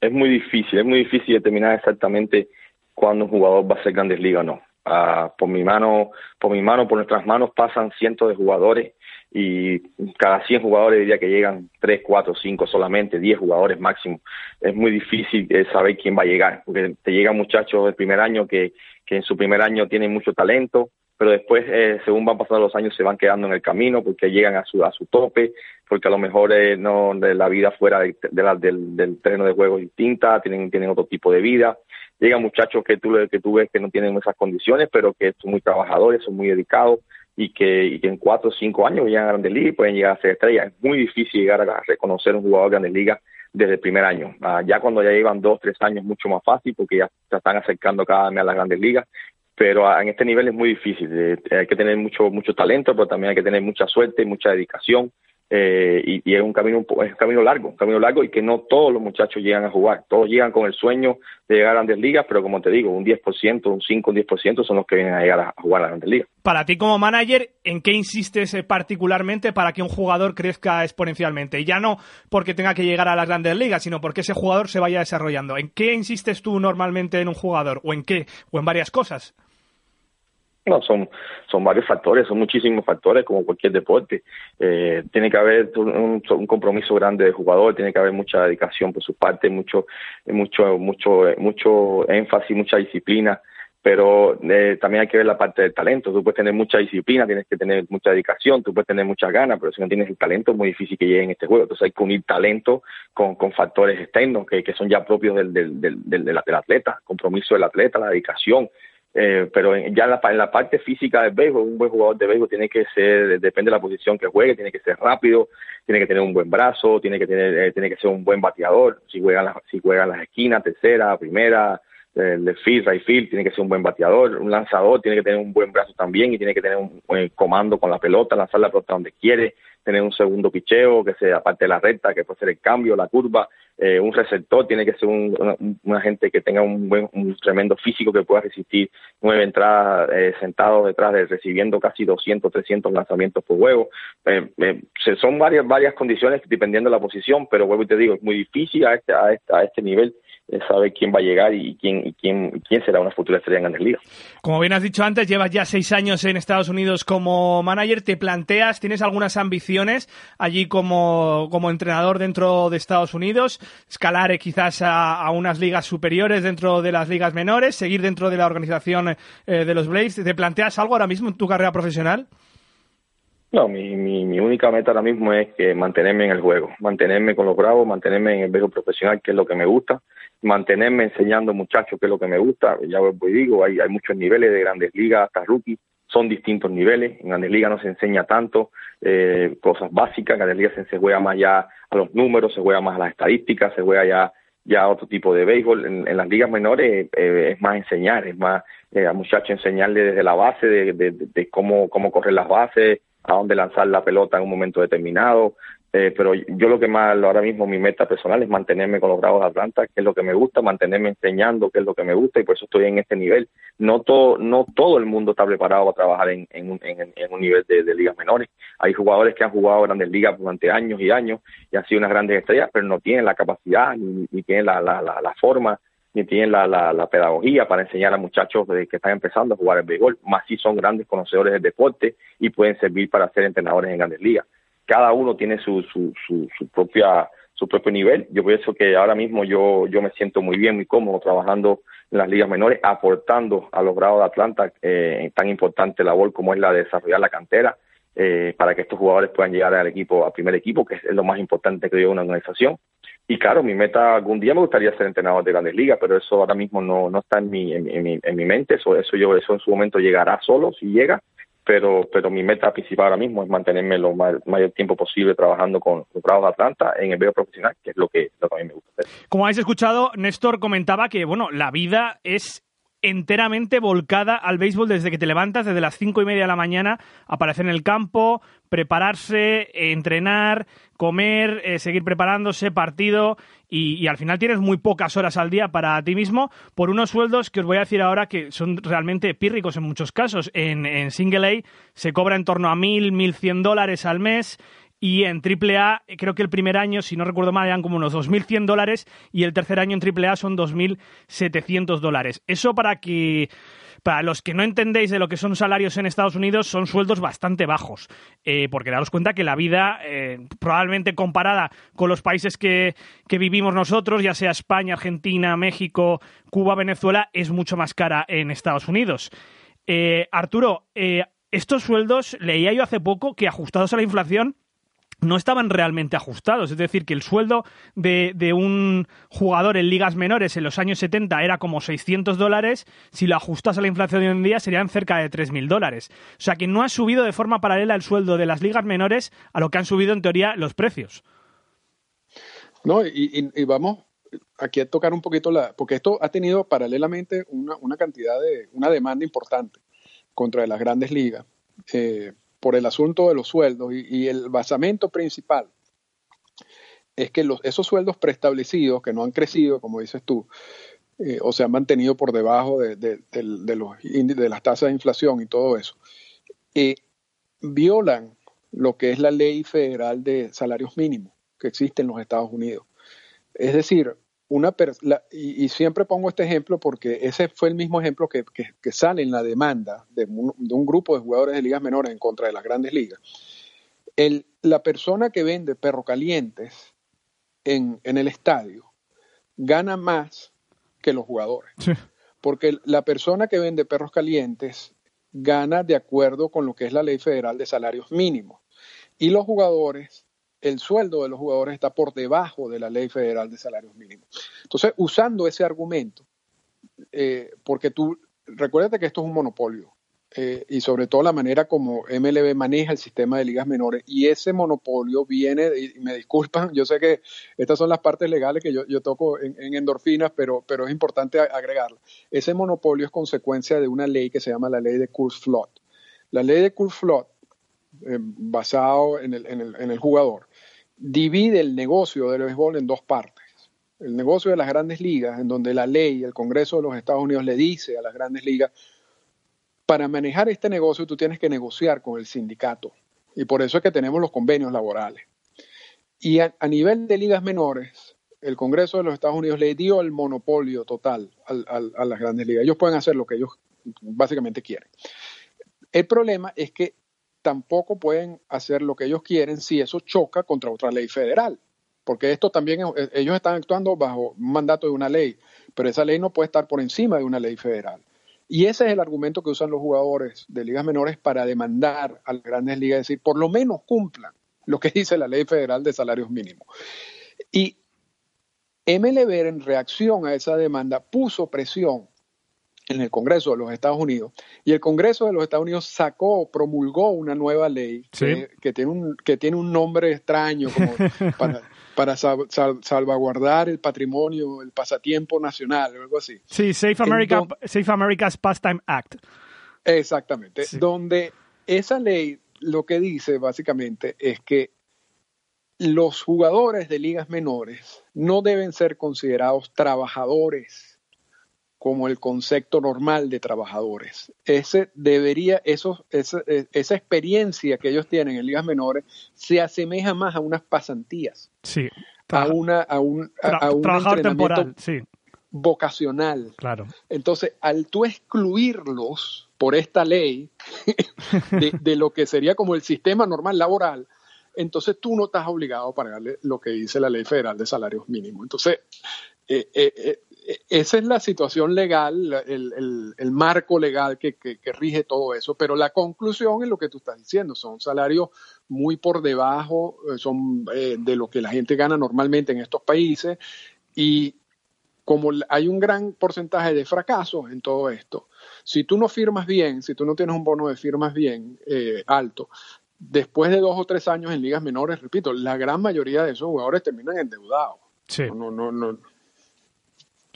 Es muy difícil, es muy difícil determinar exactamente cuando un jugador va a ser grandes ligas o no. Ah, por mi mano, por mi mano, por nuestras manos pasan cientos de jugadores y cada 100 jugadores diría que llegan 3, 4, 5 solamente, 10 jugadores máximo. Es muy difícil eh, saber quién va a llegar, porque te llegan muchachos del primer año que, que en su primer año tienen mucho talento, pero después, eh, según van pasando los años, se van quedando en el camino porque llegan a su, a su tope, porque a lo mejor eh, no la vida fuera del, del terreno de juego es distinta, tienen, tienen otro tipo de vida llegan muchachos que tú, que tú ves que no tienen esas condiciones, pero que son muy trabajadores, son muy dedicados, y que, en cuatro o cinco años llegan a Grandes Ligas y pueden llegar a ser estrellas. Es muy difícil llegar a reconocer un jugador de Grandes Ligas desde el primer año. Ah, ya cuando ya llevan dos, tres años mucho más fácil porque ya se están acercando cada vez a las Grandes Ligas pero en este nivel es muy difícil. Eh, hay que tener mucho mucho talento, pero también hay que tener mucha suerte, mucha dedicación eh, y, es un camino es un camino largo, un camino largo y que no todos los muchachos llegan a jugar. Todos llegan con el sueño de llegar a grandes ligas, pero como te digo, un 10%, un 5, un 10% son los que vienen a llegar a jugar a las grandes ligas. Para ti como manager, ¿en qué insistes eh, particularmente para que un jugador crezca exponencialmente? Y ya no porque tenga que llegar a las grandes ligas, sino porque ese jugador se vaya desarrollando. ¿En qué insistes tú normalmente en un jugador? ¿O en qué? ¿O en varias cosas? No, son, son varios factores, son muchísimos factores como cualquier deporte. Eh, tiene que haber un, compromiso grande del jugador, tiene que haber mucha dedicación por su parte, mucho, mucho, mucho, mucho énfasis, mucha disciplina, pero eh, también hay que ver la parte del talento. Tú puedes tener mucha disciplina, tienes que tener mucha dedicación, tú puedes tener muchas ganas, pero si no tienes el talento es muy difícil que llegue en este juego. Entonces hay que unir talento con, con factores externos que, que son ya propios del, del, del, del, del atleta, compromiso del atleta, la dedicación, eh, pero ya en la, en la, parte física del béisbol, un buen jugador de béisbol tiene que ser, depende de la posición que juegue, tiene que ser rápido, tiene que tener un buen brazo, tiene que tener, eh, tiene que ser un buen bateador, si juega las, si juega en las esquinas, tercera, primera, el field, right field, tiene que ser un buen bateador, un lanzador tiene que tener un buen brazo también y tiene que tener un, buen comando con la pelota, lanzar la pelota donde quiere, tener un segundo picheo que sea aparte de la recta, que puede ser el cambio, la curva, eh, un receptor tiene que ser un, una, gente que tenga un buen, un tremendo físico que pueda resistir nueve entradas eh, sentado detrás de recibiendo casi 200, 300 lanzamientos por juego. Eh, eh son varias varias condiciones dependiendo de la posición, pero vuelvo y te digo, es muy difícil a este, a este, a este nivel sabe quién va a llegar y quién, y quién, quién será una futura estrella en Grandes Ligas. Como bien has dicho antes, llevas ya seis años en Estados Unidos como manager. ¿Te planteas, tienes algunas ambiciones allí como, como entrenador dentro de Estados Unidos? ¿Escalar eh, quizás a, unas ligas superiores dentro de las ligas menores? ¿Seguir dentro de la organización eh, de los Braves? ¿Te planteas algo ahora mismo en tu carrera profesional? No, mi, mi, mi, única meta ahora mismo es que mantenerme en el juego, mantenerme con los bravos, mantenerme en el béisbol profesional, que es lo que me gusta, mantenerme enseñando muchachos, que es lo que me gusta. Ya os digo, hay, hay muchos niveles de grandes ligas hasta rookie, son distintos niveles. En grandes ligas no se enseña tanto eh, cosas básicas, en grandes ligas se, juega más ya a los números, se juega más a las estadísticas, se juega ya ya otro tipo de béisbol. En, las ligas menores eh, es más enseñar, es más eh, a muchachos enseñarle desde la base de, de, de, cómo, cómo correr las bases, a dónde lanzar la pelota en un momento determinado, eh, pero yo lo que más ahora mismo mi meta personal es mantenerme con los grados de Atlanta, que es lo que me gusta, mantenerme enseñando qué es lo que me gusta y por eso estoy en este nivel. No todo, no todo el mundo está preparado para trabajar en, en, un nivel de, ligas menores. Hay jugadores que han jugado grandes ligas durante años y años y han sido unas grandes estrellas, pero no tienen la capacidad ni, tienen la, la, la, forma ni tienen la, la, la, pedagogía para enseñar a muchachos que están empezando a jugar el béisbol, más si son grandes conocedores del deporte y pueden servir para ser entrenadores en grandes ligas cada uno tiene su, su, su, su, propia su propio nivel. Yo pienso que ahora mismo yo, yo me siento muy bien, muy cómodo trabajando en las ligas menores, aportando a los grados de Atlanta eh, tan importante labor como es la de desarrollar la cantera eh, para que estos jugadores puedan llegar al equipo, al primer equipo, que es lo más importante que yo una organización. Y claro, mi meta algún día me gustaría ser entrenador de grandes ligas, pero eso ahora mismo no, no está en mi, en, mi, en mi mente, eso, eso yo, eso en su momento llegará solo, si llega, pero, pero mi meta principal ahora mismo es mantenerme lo mayor tiempo posible trabajando con los Bravos de Atlanta en el medio profesional, que es lo que, lo que a mí me gusta hacer. Como habéis escuchado, Néstor comentaba que bueno, la vida es enteramente volcada al béisbol desde que te levantas, desde las cinco y media de la mañana, aparecer en el campo, prepararse, entrenar, comer, eh, seguir preparándose, partido, y, al final tienes muy pocas horas al día para ti mismo por unos sueldos que os voy a decir ahora que son realmente pírricos en muchos casos. En, en Single A se cobra en torno a mil, mil cien dólares al mes y en AAA, creo que el primer año, si no recuerdo mal, eran como unos 2.100 dólares y el tercer año en AAA son 2.700 dólares. Eso para que, para los que no entendéis de lo que son salarios en Estados Unidos, son sueldos bastante bajos. Eh, porque daros cuenta que la vida, eh, probablemente comparada con los países que, que vivimos nosotros, ya sea España, Argentina, México, Cuba, Venezuela, es mucho más cara en Estados Unidos. Eh, Arturo, estos sueldos, leía yo hace poco que ajustados a la inflación, no estaban realmente ajustados. Es decir, que el sueldo de, de, un jugador en ligas menores en los años 70 era como 600 dólares. Si lo ajustas a la inflación de hoy en día serían cerca de 3.000 dólares. O sea que no ha subido de forma paralela el sueldo de las ligas menores a lo que han subido en teoría los precios. No, y, vamos aquí a tocar un poquito la, porque esto ha tenido paralelamente una, una cantidad de, una demanda importante contra las grandes ligas. Eh, por el asunto de los sueldos y, el basamento principal es que esos sueldos preestablecidos que no han crecido, como dices tú, eh, o se han mantenido por debajo de, de las tasas de inflación y todo eso, eh, violan lo que es la ley federal de salarios mínimos que existe en los Estados Unidos. Es decir, una y, siempre pongo este ejemplo porque ese fue el mismo ejemplo que, sale en la demanda de un, grupo de jugadores de ligas menores en contra de las grandes ligas. El, la persona que vende perro calientes en, el estadio gana más que los jugadores. Porque la persona que vende perros calientes gana de acuerdo con lo que es la ley federal de salarios mínimos. Y los jugadores el sueldo de los jugadores está por debajo de la ley federal de salarios mínimos. Entonces, usando ese argumento, eh, porque tú, recuérdate que esto es un monopolio, eh, y sobre todo la manera como MLB maneja el sistema de ligas menores, y ese monopolio viene, y me disculpan, yo sé que estas son las partes legales que yo, toco en, endorfinas, pero, pero es importante agregarlo. Ese monopolio es consecuencia de una ley que se llama la ley de Coors-Flot. La ley de Coors-Flot eh, basado en el, en, el, en el, jugador, divide el negocio del béisbol en dos partes. El negocio de las grandes ligas, en donde la ley, el Congreso de los Estados Unidos le dice a las grandes ligas, para manejar este negocio tú tienes que negociar con el sindicato. Y por eso es que tenemos los convenios laborales. Y a, nivel de ligas menores, el Congreso de los Estados Unidos le dio el monopolio total a las grandes ligas. Ellos pueden hacer lo que ellos básicamente quieren. El problema es que tampoco pueden hacer lo que ellos quieren si eso choca contra otra ley federal. Porque esto también, eh, ellos están actuando bajo un mandato de una ley, pero esa ley no puede estar por encima de una ley federal. Y ese es el argumento que usan los jugadores de ligas menores para demandar a las grandes ligas, decir, por lo menos cumplan lo que <laughs> dice la ley federal de salarios mínimos. Y MLB en reacción a esa demanda puso presión en el Congreso de los Estados Unidos y el Congreso de los Estados Unidos sacó, promulgó una nueva ley que, tiene un, que tiene un nombre extraño como <laughs> para, para salvaguardar el patrimonio, el pasatiempo nacional o algo así. Sí, Safe, America, Safe America's Pastime Act. Exactamente, donde esa ley lo que dice básicamente es que los jugadores de ligas menores no deben ser considerados trabajadores como el concepto normal de trabajadores. Ese debería, eso, esa, esa, experiencia que ellos tienen en ligas menores se asemeja más a unas pasantías. Sí. A una, a un, a, un temporal, sí. vocacional. Claro. Entonces, al tú excluirlos por esta ley <laughs> de, de, lo que sería como el sistema normal laboral, entonces tú no estás obligado a pagarle lo que dice la ley federal de salarios mínimos. Entonces, eh, eh, eh esa es la situación legal, el, marco legal que, rige todo eso, pero la conclusión es lo que tú estás diciendo, son salarios muy por debajo, eh, son eh, de lo que la gente gana normalmente en estos países y como hay un gran porcentaje de fracasos en todo esto, si tú no firmas bien, si tú no tienes un bono de firmas bien eh, alto, después de dos o tres años en ligas menores, repito, la gran mayoría de esos jugadores terminan endeudados. Sí. No, no, no,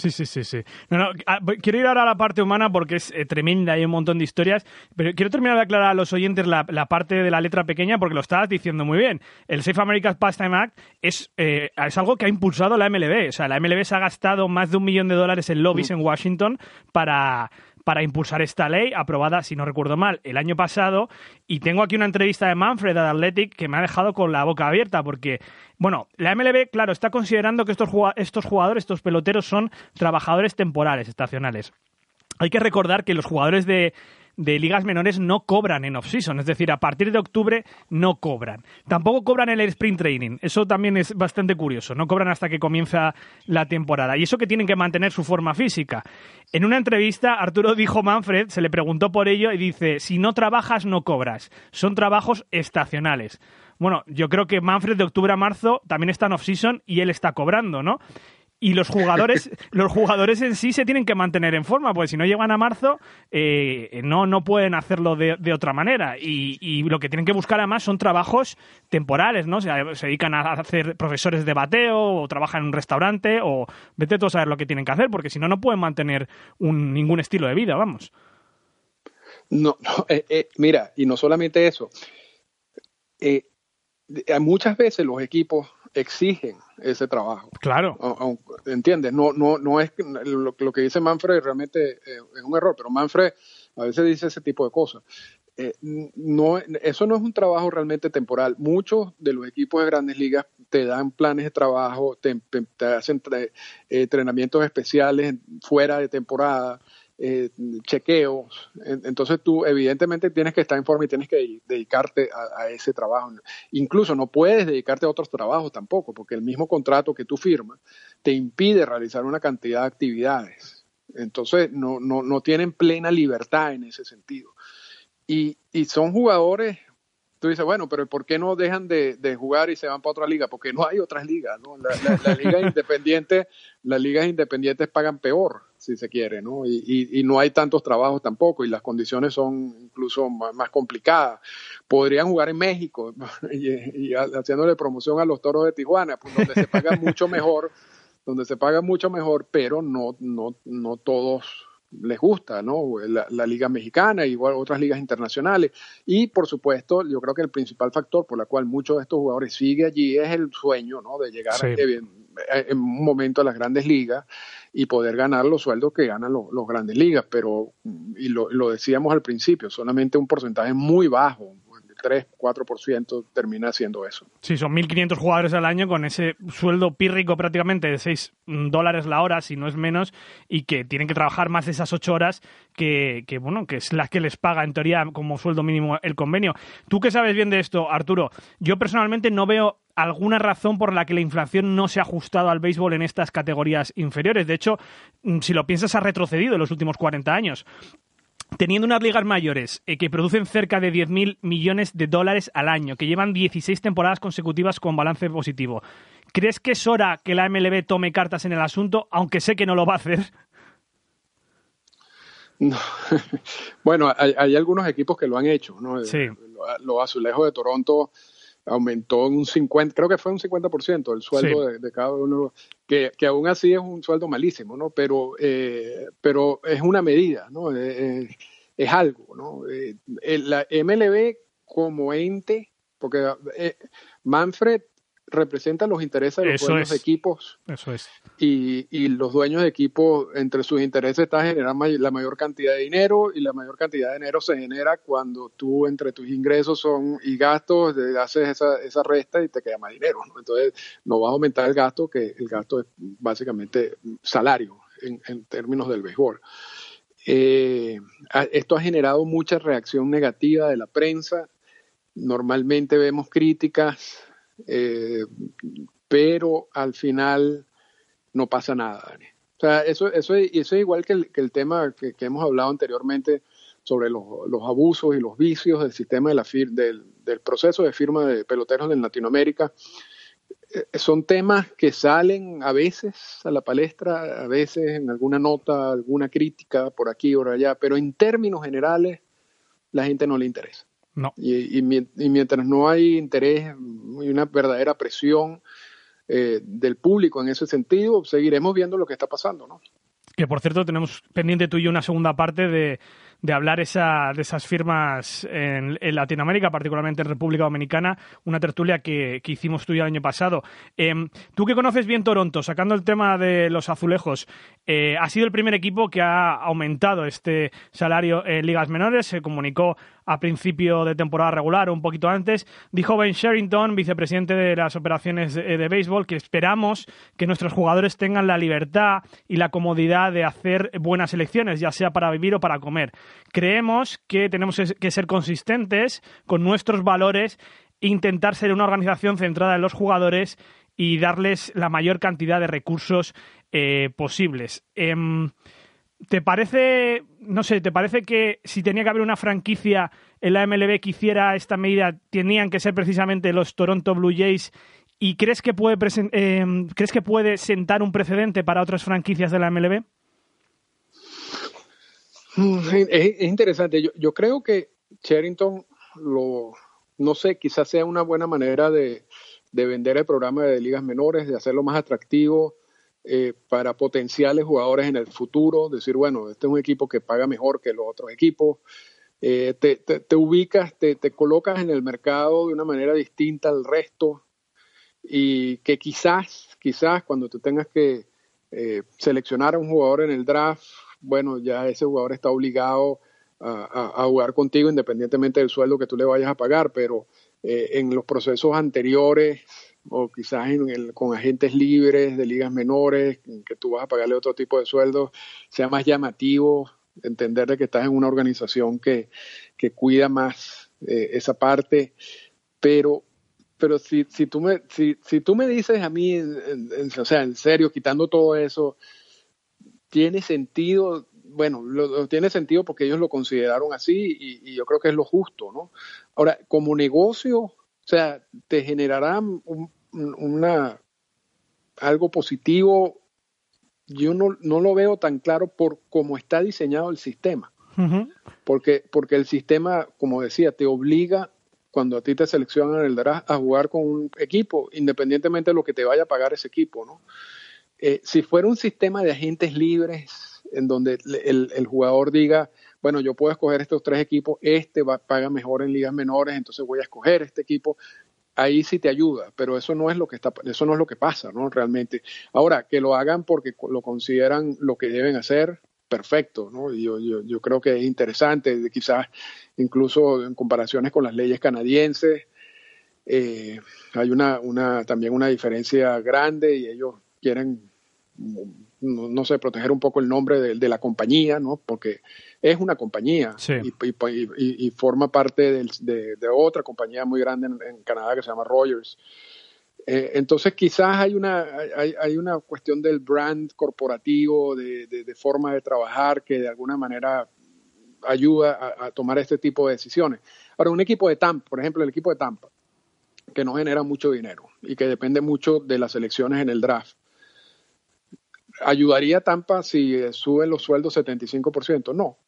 Sí, sí, sí, sí. No, no, ah, quiero ir ahora a la parte humana porque es eh, tremenda, hay un montón de historias, pero quiero terminar de aclarar a los oyentes la, parte de la letra pequeña porque lo estabas diciendo muy bien. El Safe America's Pastime Act es, eh, es algo que ha impulsado la MLB. O sea, la MLB se ha gastado más de un millón de dólares en lobbies mm. en Washington para para impulsar esta ley, aprobada, si no recuerdo mal, el año pasado. Y tengo aquí una entrevista de Manfred de Athletic que me ha dejado con la boca abierta, porque, bueno, la MLB, claro, está considerando que estos jugadores, estos peloteros, son trabajadores temporales, estacionales. Hay que recordar que los jugadores de, de ligas menores no cobran en off-season, es decir, a partir de octubre no cobran. Tampoco cobran el sprint training, eso también es bastante curioso, no cobran hasta que comienza la temporada. Y eso que tienen que mantener su forma física. En una entrevista, Arturo dijo Manfred, se le preguntó por ello y dice, si no trabajas no cobras, son trabajos estacionales. Bueno, yo creo que Manfred de octubre a marzo también está en off-season y él está cobrando, ¿no? Y los jugadores <laughs> los jugadores en sí se tienen que mantener en forma porque si no llegan a marzo eh, no no pueden hacerlo de, de otra manera. Y, y, lo que tienen que buscar además son trabajos temporales no se dedican a hacer profesores de bateo o trabajan en un restaurante o vete tú a saber lo que tienen que hacer porque si no no pueden mantener un, ningún estilo de vida vamos. No, no eh, eh, mira y no solamente eso muchas veces los equipos exigen ese trabajo. Claro. ¿Entiendes? No, no, no es lo, lo que dice Manfred realmente eh, es un error, pero Manfred a veces dice ese tipo de cosas. Eh, no, eso no es un trabajo realmente temporal. Muchos de los equipos de grandes ligas te dan planes de trabajo, te, te hacen eh, entrenamientos especiales fuera de temporada eh, chequeos. Entonces tú evidentemente tienes que estar en forma y tienes que dedicarte a, ese trabajo. Incluso no puedes dedicarte a otros trabajos tampoco, porque el mismo contrato que tú firmas te impide realizar una cantidad de actividades. Entonces no, no, no tienen plena libertad en ese sentido. Y, y son jugadores tú dices, bueno, pero ¿por qué no dejan de, de, jugar y se van para otra liga? Porque no hay otras ligas, ¿no? La, la, la liga <laughs> independiente, las ligas independientes pagan peor, si se quiere, ¿no? Y, y, y, no hay tantos trabajos tampoco y las condiciones son incluso más, más complicadas. Podrían jugar en México <laughs> y, y, haciéndole promoción a los toros de Tijuana, pues donde se paga <laughs> mucho mejor, donde se paga mucho mejor, pero no, no, no todos les gusta, ¿no? La, Liga Mexicana, igual otras ligas internacionales. Y, por supuesto, yo creo que el principal factor por el cual muchos de estos jugadores siguen allí es el sueño, ¿no? De llegar en, un momento a las grandes ligas y poder ganar los sueldos que ganan los, grandes ligas. Pero, y lo, lo decíamos al principio, solamente un porcentaje muy bajo, 3, 4% termina haciendo eso. Sí, son 1.500 jugadores al año con ese sueldo pírrico prácticamente de 6 dólares la hora, si no es menos, y que tienen que trabajar más de esas 8 horas que, que, bueno, que es la que les paga en teoría como sueldo mínimo el convenio. Tú que sabes bien de esto, Arturo, yo personalmente no veo alguna razón por la que la inflación no se ha ajustado al béisbol en estas categorías inferiores. De hecho, mm, si lo piensas, ha retrocedido en los últimos 40 años teniendo unas ligas mayores eh, que producen cerca de 10.000 millones de dólares al año, que llevan 16 temporadas consecutivas con balance positivo, ¿crees que es hora que la MLB tome cartas en el asunto, aunque sé que no lo va a hacer? No. <laughs> bueno, hay, hay, algunos equipos que lo han hecho, ¿no? Sí. Los azulejos de Toronto aumentó en un 50, creo que fue un 50% el sueldo sí. de, de, cada uno, que, que, aún así es un sueldo malísimo, ¿no? Pero, eh, pero es una medida, ¿no? Eh, eh es algo, ¿no? Eh, la MLB como ente, porque eh, Manfred representa los intereses de los Eso dueños es. de equipos. Eso es. Y, y, los dueños de equipos, entre sus intereses está generar may la mayor cantidad de dinero y la mayor cantidad de dinero se genera cuando tú entre tus ingresos son y gastos haces esa, esa resta y te queda más dinero. ¿no? Entonces no vas a aumentar el gasto, que el gasto es básicamente salario en, en términos del béisbol. Eh, esto ha generado mucha reacción negativa de la prensa. Normalmente vemos críticas eh, pero al final no pasa nada, Dani. O sea, eso, eso, eso es igual que el, tema que, hemos hablado anteriormente sobre los, los, abusos y los vicios del sistema de la fir del, del, proceso de firma de peloteros en Latinoamérica. Eh, son temas que salen a veces a la palestra, a veces en alguna nota, alguna crítica por aquí o por allá, pero en términos generales la gente no le interesa. No. Y, y, y, mientras no hay interés y una verdadera presión eh, del público en ese sentido, seguiremos viendo lo que está pasando, ¿no? Que por cierto tenemos pendiente tú y yo una segunda parte de, de hablar esa, de esas firmas en, Latinoamérica, particularmente en República Dominicana, una tertulia que, que hicimos tú y el año pasado. Eh, tú que conoces bien Toronto, sacando el tema de los azulejos, eh, ha sido el primer equipo que ha aumentado este salario en ligas menores, se comunicó a principio de temporada regular, un poquito antes, dijo Ben Sherrington, vicepresidente de las operaciones de, de béisbol, que esperamos que nuestros jugadores tengan la libertad y la comodidad de hacer buenas elecciones, ya sea para vivir o para comer. Creemos que tenemos que ser consistentes con nuestros valores intentar ser una organización centrada en los jugadores y darles la mayor cantidad de recursos eh, posibles. Em, ¿Te parece, no sé, te parece que si tenía que haber una franquicia en la MLB que hiciera esta medida, tenían que ser precisamente los Toronto Blue Jays? ¿Y crees que puede, em, ¿crees que puede sentar un precedente para otras franquicias de la MLB? Mm, es, interesante. Yo, yo, creo que Charrington lo, no sé, quizás sea una buena manera de, de vender el programa de ligas menores, de hacerlo más atractivo eh, para potenciales jugadores en el futuro, decir, bueno, este es un equipo que paga mejor que los otros equipos, eh, te, ubicas, te, te, colocas en el mercado de una manera distinta al resto y que quizás, quizás cuando tú tengas que eh, seleccionar a un jugador en el draft, bueno, ya ese jugador está obligado a, jugar contigo independientemente del sueldo que tú le vayas a pagar, pero eh, en los procesos anteriores o quizás con agentes libres de ligas menores, que tú vas a pagarle otro tipo de sueldo, sea más llamativo, entender de que estás en una organización que, que cuida más eh, esa parte, pero pero si, si, tú me, si, si tú me dices a mí, o sea, en serio, quitando todo eso, tiene sentido, bueno, lo, tiene sentido porque ellos lo consideraron así y, yo creo que es lo justo, ¿no? Ahora, como negocio, o sea, te generará una, algo positivo, yo no, no lo veo tan claro por cómo está diseñado el sistema. porque, porque el sistema, como decía, te obliga cuando a ti te seleccionan el draft a jugar con un equipo, independientemente de lo que te vaya a pagar ese equipo, ¿no? Eh, si fuera un sistema de agentes libres en donde el, el, jugador diga, bueno, yo puedo escoger estos tres equipos, este va, paga mejor en ligas menores, entonces voy a escoger este equipo, ahí sí te ayuda, pero eso no es lo que está, eso no es lo que pasa, ¿no? Realmente. Ahora, que lo hagan porque lo consideran lo que deben hacer, perfecto, ¿no? Yo, yo, yo creo que es interesante, quizás incluso en comparaciones con las leyes canadienses, eh, hay una, una, también una diferencia grande y ellos quieren, no, sé, proteger un poco el nombre de, la compañía, ¿no? Porque es una compañía y, y, forma parte de, de, otra compañía muy grande en, Canadá que se llama Rogers. Eh, entonces quizás hay una, hay, hay, una cuestión del brand corporativo, de, de, forma de trabajar que de alguna manera ayuda a, tomar este tipo de decisiones. Ahora, un equipo de Tampa, por ejemplo, el equipo de Tampa, que no genera mucho dinero y que depende mucho de las elecciones en el draft, ¿ayudaría a Tampa si suben los sueldos 75%? No,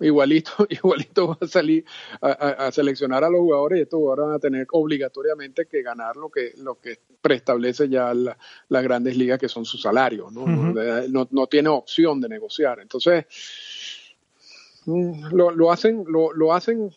igualito, <laughs> igualito va a salir a, seleccionar a los jugadores y estos jugadores van a tener obligatoriamente que ganar lo que, lo que preestablece ya las grandes ligas que son sus salarios, ¿no? no, no, tiene opción de negociar. Entonces, mm, lo, lo hacen, lo, lo hacen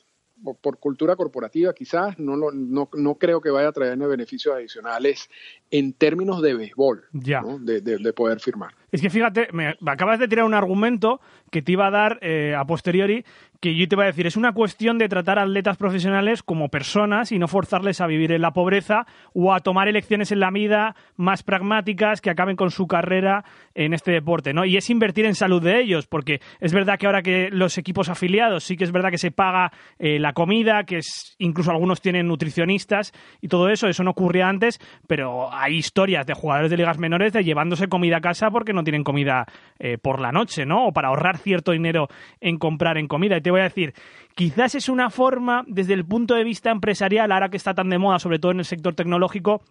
por cultura corporativa quizás, no, no, no creo que vaya a traerme beneficios adicionales en términos de béisbol, de, de, poder firmar. Es que fíjate, me, acabas de tirar un argumento que te iba a dar eh, a posteriori, que yo te iba a decir, es una cuestión de tratar a atletas profesionales como personas y no forzarles a vivir en la pobreza o a tomar elecciones en la vida más pragmáticas que acaben con su carrera en este deporte, ¿no? Y es invertir en salud de ellos, porque es verdad que ahora que los equipos afiliados sí que es verdad que se paga eh, la comida, que es, incluso algunos tienen nutricionistas y todo eso, eso no ocurría antes, pero hay historias de jugadores de ligas menores de llevándose comida a casa porque no tienen comida eh, por la noche, ¿no? O para ahorrar cierto dinero en comprar en comida. Te voy a decir, quizás es una forma, desde el punto de vista empresarial, ahora que está tan de moda, sobre todo en el sector tecnológico,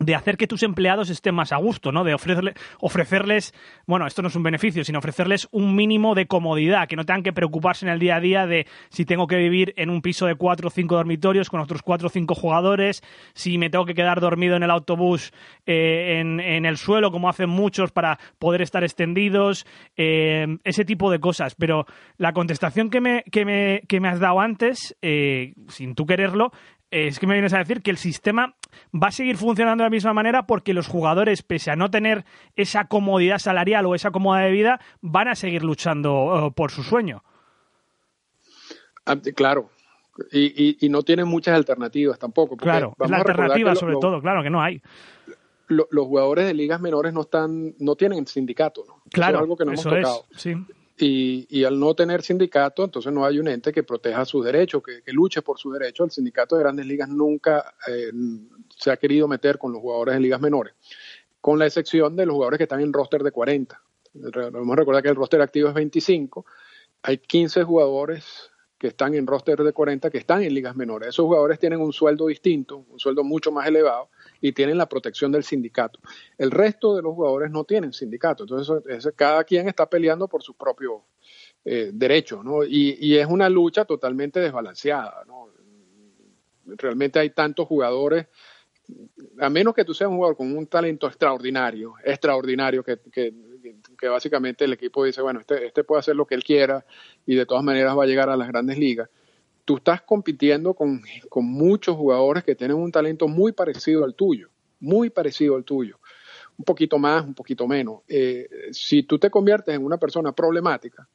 de hacer que tus empleados estén más a gusto, ¿no? De ofrecerle, ofrecerles, bueno, esto no es un beneficio, sino ofrecerles un mínimo de comodidad, que no tengan que preocuparse en el día a día de si tengo que vivir en un piso de cuatro o cinco dormitorios con otros cuatro o cinco jugadores, si me tengo que quedar dormido en el autobús eh, en, en, el suelo, como hacen muchos, para poder estar extendidos, eh, ese tipo de cosas. Pero la contestación que me, que me, has dado antes, eh, sin tú quererlo, es que me vienes a decir que el sistema va a seguir funcionando de la misma manera porque los jugadores, pese a no tener esa comodidad salarial o esa comodidad de vida, van a seguir luchando eh, por su sueño. Ah, claro. Y, no tienen muchas alternativas tampoco. Claro, es la alternativa sobre todo, claro que no hay. los jugadores de ligas menores no están, no tienen sindicato, ¿no? Claro, eso es algo que no hemos tocado. sí Y, y, al no tener sindicato, entonces no hay un ente que proteja sus derechos, que, luche por sus derechos. El sindicato de grandes ligas nunca eh, se ha querido meter con los jugadores de ligas menores, con la excepción de los jugadores que están en roster de 40. Debemos recordar que el roster activo es 25. Hay 15 jugadores que están en roster de 40 que están en ligas menores. Esos jugadores tienen un sueldo distinto, un sueldo mucho más elevado y tienen la protección del sindicato. El resto de los jugadores no tienen sindicato, entonces cada quien está peleando por su propio eh, derecho, ¿no? Y, es una lucha totalmente desbalanceada, ¿no? Realmente hay tantos jugadores, a menos que tú seas un jugador con un talento extraordinario, extraordinario, que, que, que básicamente el equipo dice, bueno, este, este puede hacer lo que él quiera y de todas maneras va a llegar a las grandes ligas tú estás compitiendo con, con, muchos jugadores que tienen un talento muy parecido al tuyo, muy parecido al tuyo, un poquito más, un poquito menos. Eh, si tú te conviertes en una persona problemática,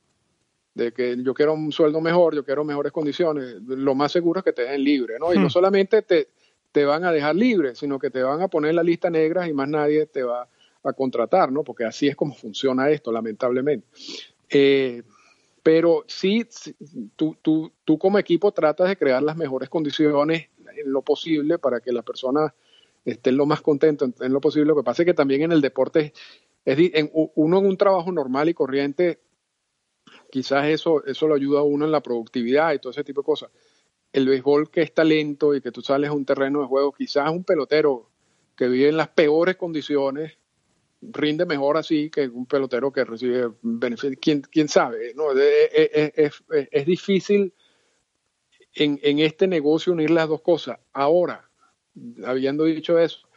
de que yo quiero un sueldo mejor, yo quiero mejores condiciones, lo más seguro es que te dejen libre, ¿no? Y no hmm. solamente te, te van a dejar libre, sino que te van a poner la lista negra y más nadie te va a contratar, ¿no? Porque así es como funciona esto, lamentablemente. Eh, pero sí, tú, tú, tú como equipo tratas de crear las mejores condiciones en lo posible para que las personas estén lo más contentas en lo posible. Lo que pasa es que también en el deporte, es, en, uno en un trabajo normal y corriente, quizás eso, eso lo ayuda a uno en la productividad y todo ese tipo de cosas. El béisbol que es talento y que tú sales a un terreno de juego, quizás un pelotero que vive en las peores condiciones, rinde mejor así que un pelotero que recibe beneficios. ¿Quién, quién sabe? No, es, es, es, difícil en, en, este negocio unir las dos cosas. Ahora, habiendo dicho eso,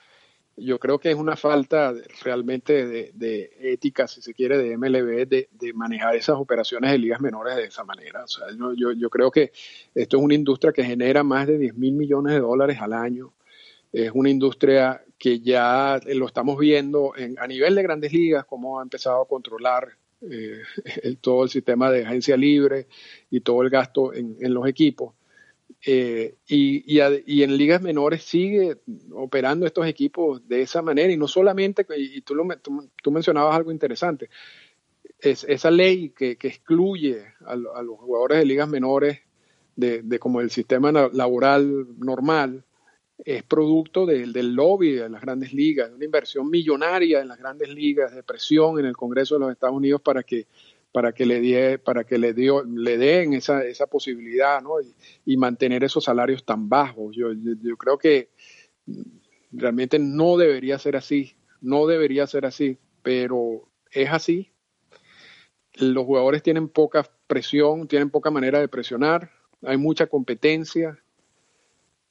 yo creo que es una falta realmente de, de ética, si se quiere, de MLB, de, de, manejar esas operaciones de ligas menores de esa manera. O sea, yo, yo creo que esto es una industria que genera más de 10 mil millones de dólares al año. Es una industria que ya lo estamos viendo en, a nivel de grandes ligas, cómo ha empezado a controlar eh, todo el sistema de agencia libre y todo el gasto en, los equipos. Eh, y, y, en ligas menores sigue operando estos equipos de esa manera y no solamente, y tú, lo, tú, mencionabas algo interesante, es esa ley que, que excluye a, los jugadores de ligas menores de como el sistema laboral normal, es producto del lobby de las grandes ligas, de una inversión millonaria en las grandes ligas, de presión en el Congreso de los Estados Unidos para que para que le die, para que le dio, le den esa, esa posibilidad ¿no? y, mantener esos salarios tan bajos. Yo, yo, creo que realmente no debería ser así, no debería ser así, pero es así. Los jugadores tienen poca presión, tienen poca manera de presionar, hay mucha competencia.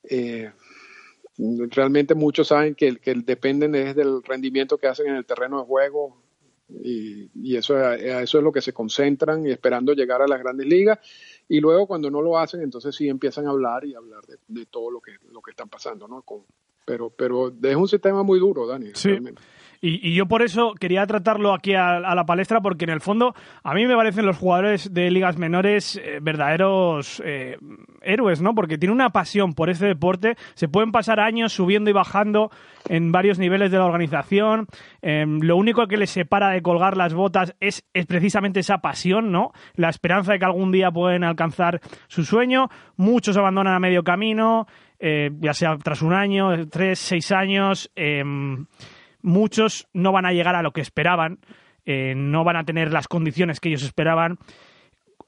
Eh, Realmente muchos saben que, que dependen del rendimiento que hacen en el terreno de juego y, y eso, eso es lo que se concentran y esperando llegar a las grandes ligas. Y luego cuando no lo hacen, entonces sí empiezan a hablar y hablar de, de todo lo que, lo que están pasando, ¿no? Con, pero, pero es un sistema muy duro, Dani. Sí. Y, yo por eso quería tratarlo aquí a, la palestra, porque en el fondo a mí me parecen los jugadores de ligas menores eh, verdaderos eh, héroes, ¿no? Porque tienen una pasión por este deporte, se pueden pasar años subiendo y bajando en varios niveles de la organización. Em, lo único que les separa de colgar las botas es, es precisamente esa pasión, ¿no? La esperanza de que algún día pueden alcanzar su sueño. Muchos abandonan a medio camino, eh, ya sea tras un año, tres, seis años. Muchos no van a llegar a lo que esperaban, eh, no van a tener las condiciones que ellos esperaban.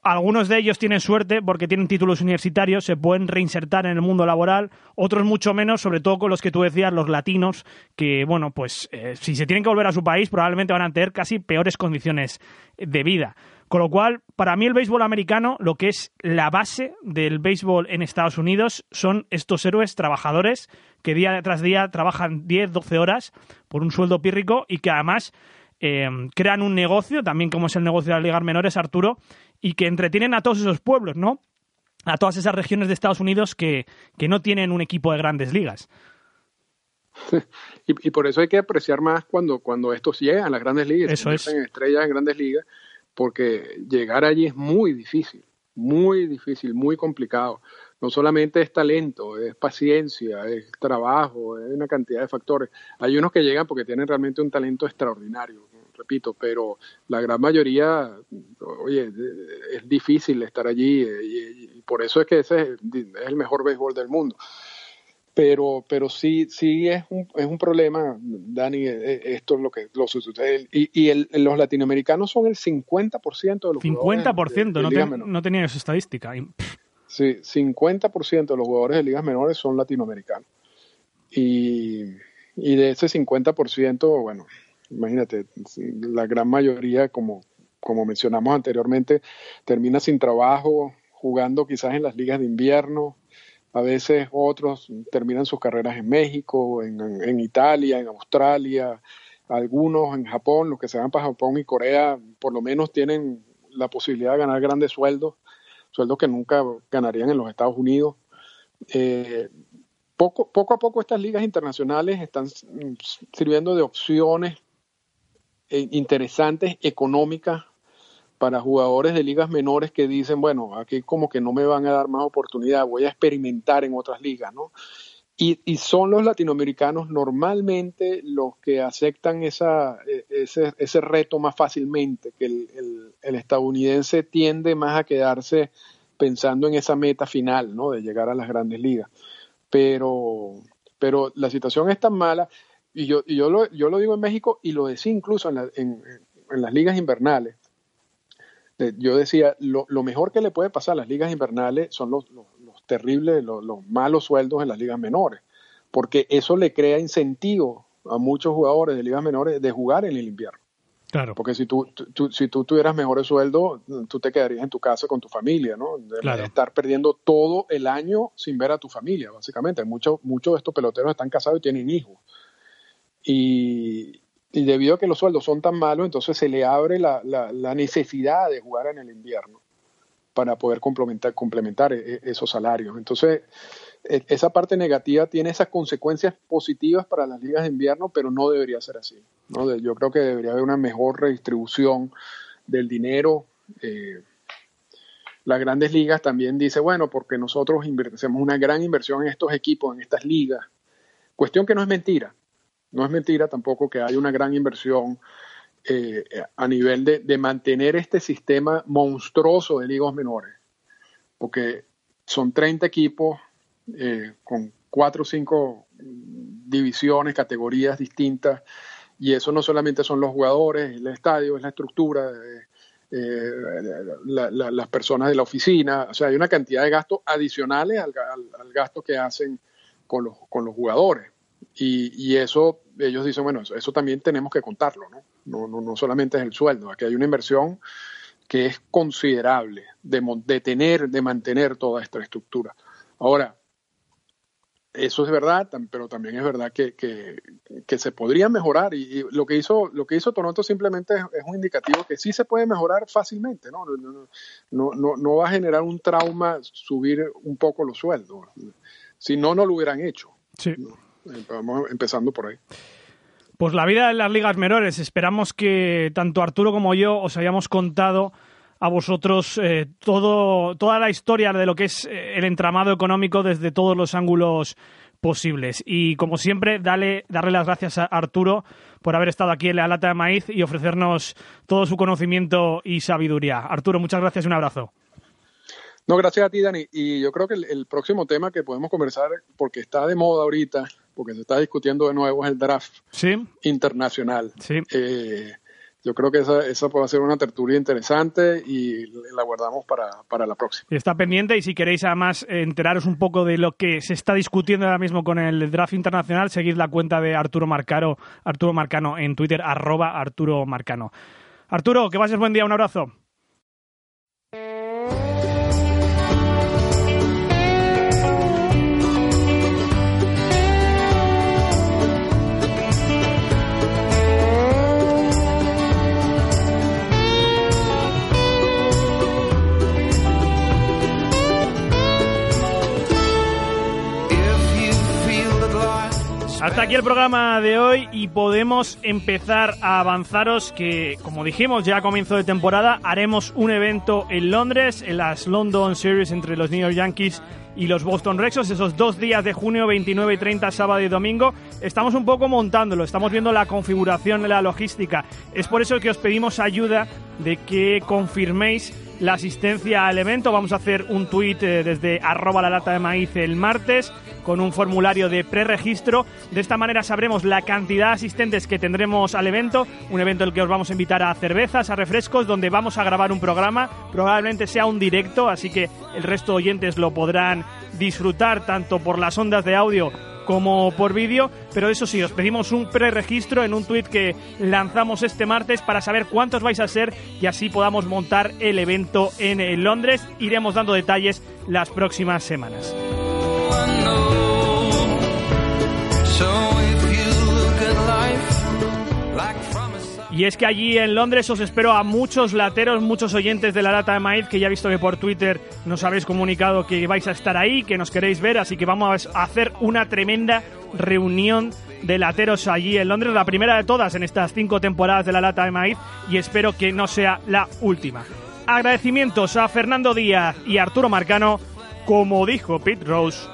Algunos de ellos tienen suerte porque tienen títulos universitarios, se pueden reinsertar en el mundo laboral, otros mucho menos, sobre todo con los que tú decías, los latinos, que, bueno, pues eh, si se tienen que volver a su país probablemente van a tener casi peores condiciones de vida. Con lo cual, para mí el béisbol americano, lo que es la base del béisbol en Estados Unidos, son estos héroes trabajadores que día tras día trabajan 10, 12 horas por un sueldo pírrico y que además eh, crean un negocio, también como es el negocio de las ligas menores, Arturo, y que entretienen a todos esos pueblos, ¿no? A todas esas regiones de Estados Unidos que, que no tienen un equipo de grandes ligas. <laughs> Y, por eso hay que apreciar más cuando, cuando estos llegan a las grandes ligas, eso es. estrellas en grandes ligas, porque llegar allí es muy difícil, muy difícil, muy complicado no solamente es talento, es paciencia, es trabajo, es una cantidad de factores. Hay unos que llegan porque tienen realmente un talento extraordinario. repito, pero la gran mayoría, oye, es difícil estar allí y, y por eso es que ese es el mejor béisbol del mundo pero pero sí sí es un, es un problema Dani eh, eh, esto es lo que lo sucede. Y, y el, los latinoamericanos son el 50% de los 50% de, de no, no tenía esa estadística. Sí 50% de los jugadores de ligas menores son latinoamericanos. Y, y de ese 50% bueno imagínate la gran mayoría como como mencionamos anteriormente termina sin trabajo jugando quizás en las ligas de invierno a veces otros terminan sus carreras en México, en, Italia, en Australia, algunos en Japón, los que se van para Japón y Corea, por lo menos tienen la posibilidad de ganar grandes sueldos, sueldos que nunca ganarían en los Estados Unidos. Eh, poco, poco a poco estas ligas internacionales están sirviendo de opciones eh, interesantes, económicas para jugadores de ligas menores que dicen, bueno, aquí como que no me van a dar más oportunidad, voy a experimentar en otras ligas, ¿no? Y, y son los latinoamericanos normalmente los que aceptan esa, e, ese, ese reto más fácilmente, que el, estadounidense tiende más a quedarse pensando en esa meta final, ¿no? De llegar a las grandes ligas. Pero, pero la situación es tan mala, y yo, y yo, lo, yo lo digo en México y lo decía incluso en, la, en, en las ligas invernales, yo decía, lo, lo, mejor que le puede pasar a las ligas invernales son los, los, los terribles, los, los, malos sueldos en las ligas menores, porque eso le crea incentivo a muchos jugadores de ligas menores de jugar en el invierno. Claro. Porque si tú, tú, si tú tuvieras mejores sueldos, tú te quedarías en tu casa con tu familia, ¿no? De claro. estar perdiendo todo el año sin ver a tu familia, básicamente. Muchos muchos de estos peloteros están casados y tienen hijos. Y, y debido a que los sueldos son tan malos, entonces se le abre la, la, la necesidad de jugar en el invierno para poder complementar, complementar esos salarios. Entonces, e, esa parte negativa tiene esas consecuencias positivas para las ligas de invierno, pero no debería ser así. ¿no? Yo creo que debería haber una mejor redistribución del dinero. Eh, las grandes ligas también dice, bueno, porque nosotros hacemos una gran inversión en estos equipos, en estas ligas. Cuestión que no es mentira. No es mentira tampoco que hay una gran inversión eh, a nivel de, mantener este sistema monstruoso de ligas menores, porque son 30 equipos eh, con cuatro o cinco divisiones, categorías distintas, y eso no solamente son los jugadores, el estadio, es la estructura, eh, eh, la, la, las personas de la oficina, o sea, hay una cantidad de gastos adicionales al, al, al gasto que hacen con los, con los jugadores. Y, y, eso, ellos dicen, bueno, eso, eso, también tenemos que contarlo, ¿no? No, ¿no? no solamente es el sueldo, aquí hay una inversión que es considerable de, de tener, de mantener toda esta estructura. Ahora, eso es verdad, pero también es verdad que, que, que se podría mejorar y, y, lo que hizo lo que hizo Toronto simplemente es, es, un indicativo que sí se puede mejorar fácilmente, ¿no? No, no, no, no va a generar un trauma subir un poco los sueldos. Si no, no lo hubieran hecho. Sí. Vamos empezando por ahí. Pues la vida en las ligas menores. Esperamos que tanto Arturo como yo os hayamos contado a vosotros eh, todo, toda la historia de lo que es eh, el entramado económico desde todos los ángulos posibles. Y como siempre, dale, darle las gracias a Arturo por haber estado aquí en la lata de maíz y ofrecernos todo su conocimiento y sabiduría. Arturo, muchas gracias y un abrazo. No, gracias a ti, Dani. Y yo creo que el, el, próximo tema que podemos conversar, porque está de moda ahorita, porque se está discutiendo de nuevo, es el draft ¿Sí? internacional. Sí. Eh, yo creo que esa, esa puede ser una tertulia interesante y la guardamos para, para la próxima. Está pendiente y si queréis además enteraros un poco de lo que se está discutiendo ahora mismo con el draft internacional, seguid la cuenta de Arturo Marcano, Arturo Marcano en Twitter, arroba Arturo Marcano. Arturo, que pases buen día, un abrazo. Hasta aquí el programa de hoy y podemos empezar a avanzaros que, como dijimos ya a comienzo de temporada, haremos un evento en Londres, en las London Series entre los New York Yankees y los Boston Red Sox, esos dos días de junio, 29 y 30, sábado y domingo. Estamos un poco montándolo, estamos viendo la configuración de la logística. Es por eso que os pedimos ayuda de que confirméis la asistencia al evento. Vamos a hacer un tuit eh, desde arroba la lata de maíz el martes con un formulario de preregistro. De esta manera sabremos la cantidad de asistentes que tendremos al evento, un evento en el que os vamos a invitar a cervezas, a refrescos, donde vamos a grabar un programa, probablemente sea un directo, así que el resto de oyentes lo podrán disfrutar tanto por las ondas de audio como por vídeo, pero eso sí, os pedimos un preregistro en un tweet que lanzamos este martes para saber cuántos vais a ser y así podamos montar el evento en Londres. Iremos dando detalles las próximas semanas. Y es que allí en Londres os espero a muchos lateros, muchos oyentes de la lata de maíz, que ya he visto que por Twitter nos habéis comunicado que vais a estar ahí, que nos queréis ver, así que vamos a hacer una tremenda reunión de lateros allí en Londres, la primera de todas en estas cinco temporadas de la lata de maíz, y espero que no sea la última. Agradecimientos a Fernando Díaz y Arturo Marcano, como dijo Pete Rose,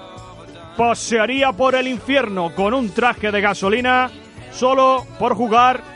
pasearía por el infierno con un traje de gasolina solo por jugar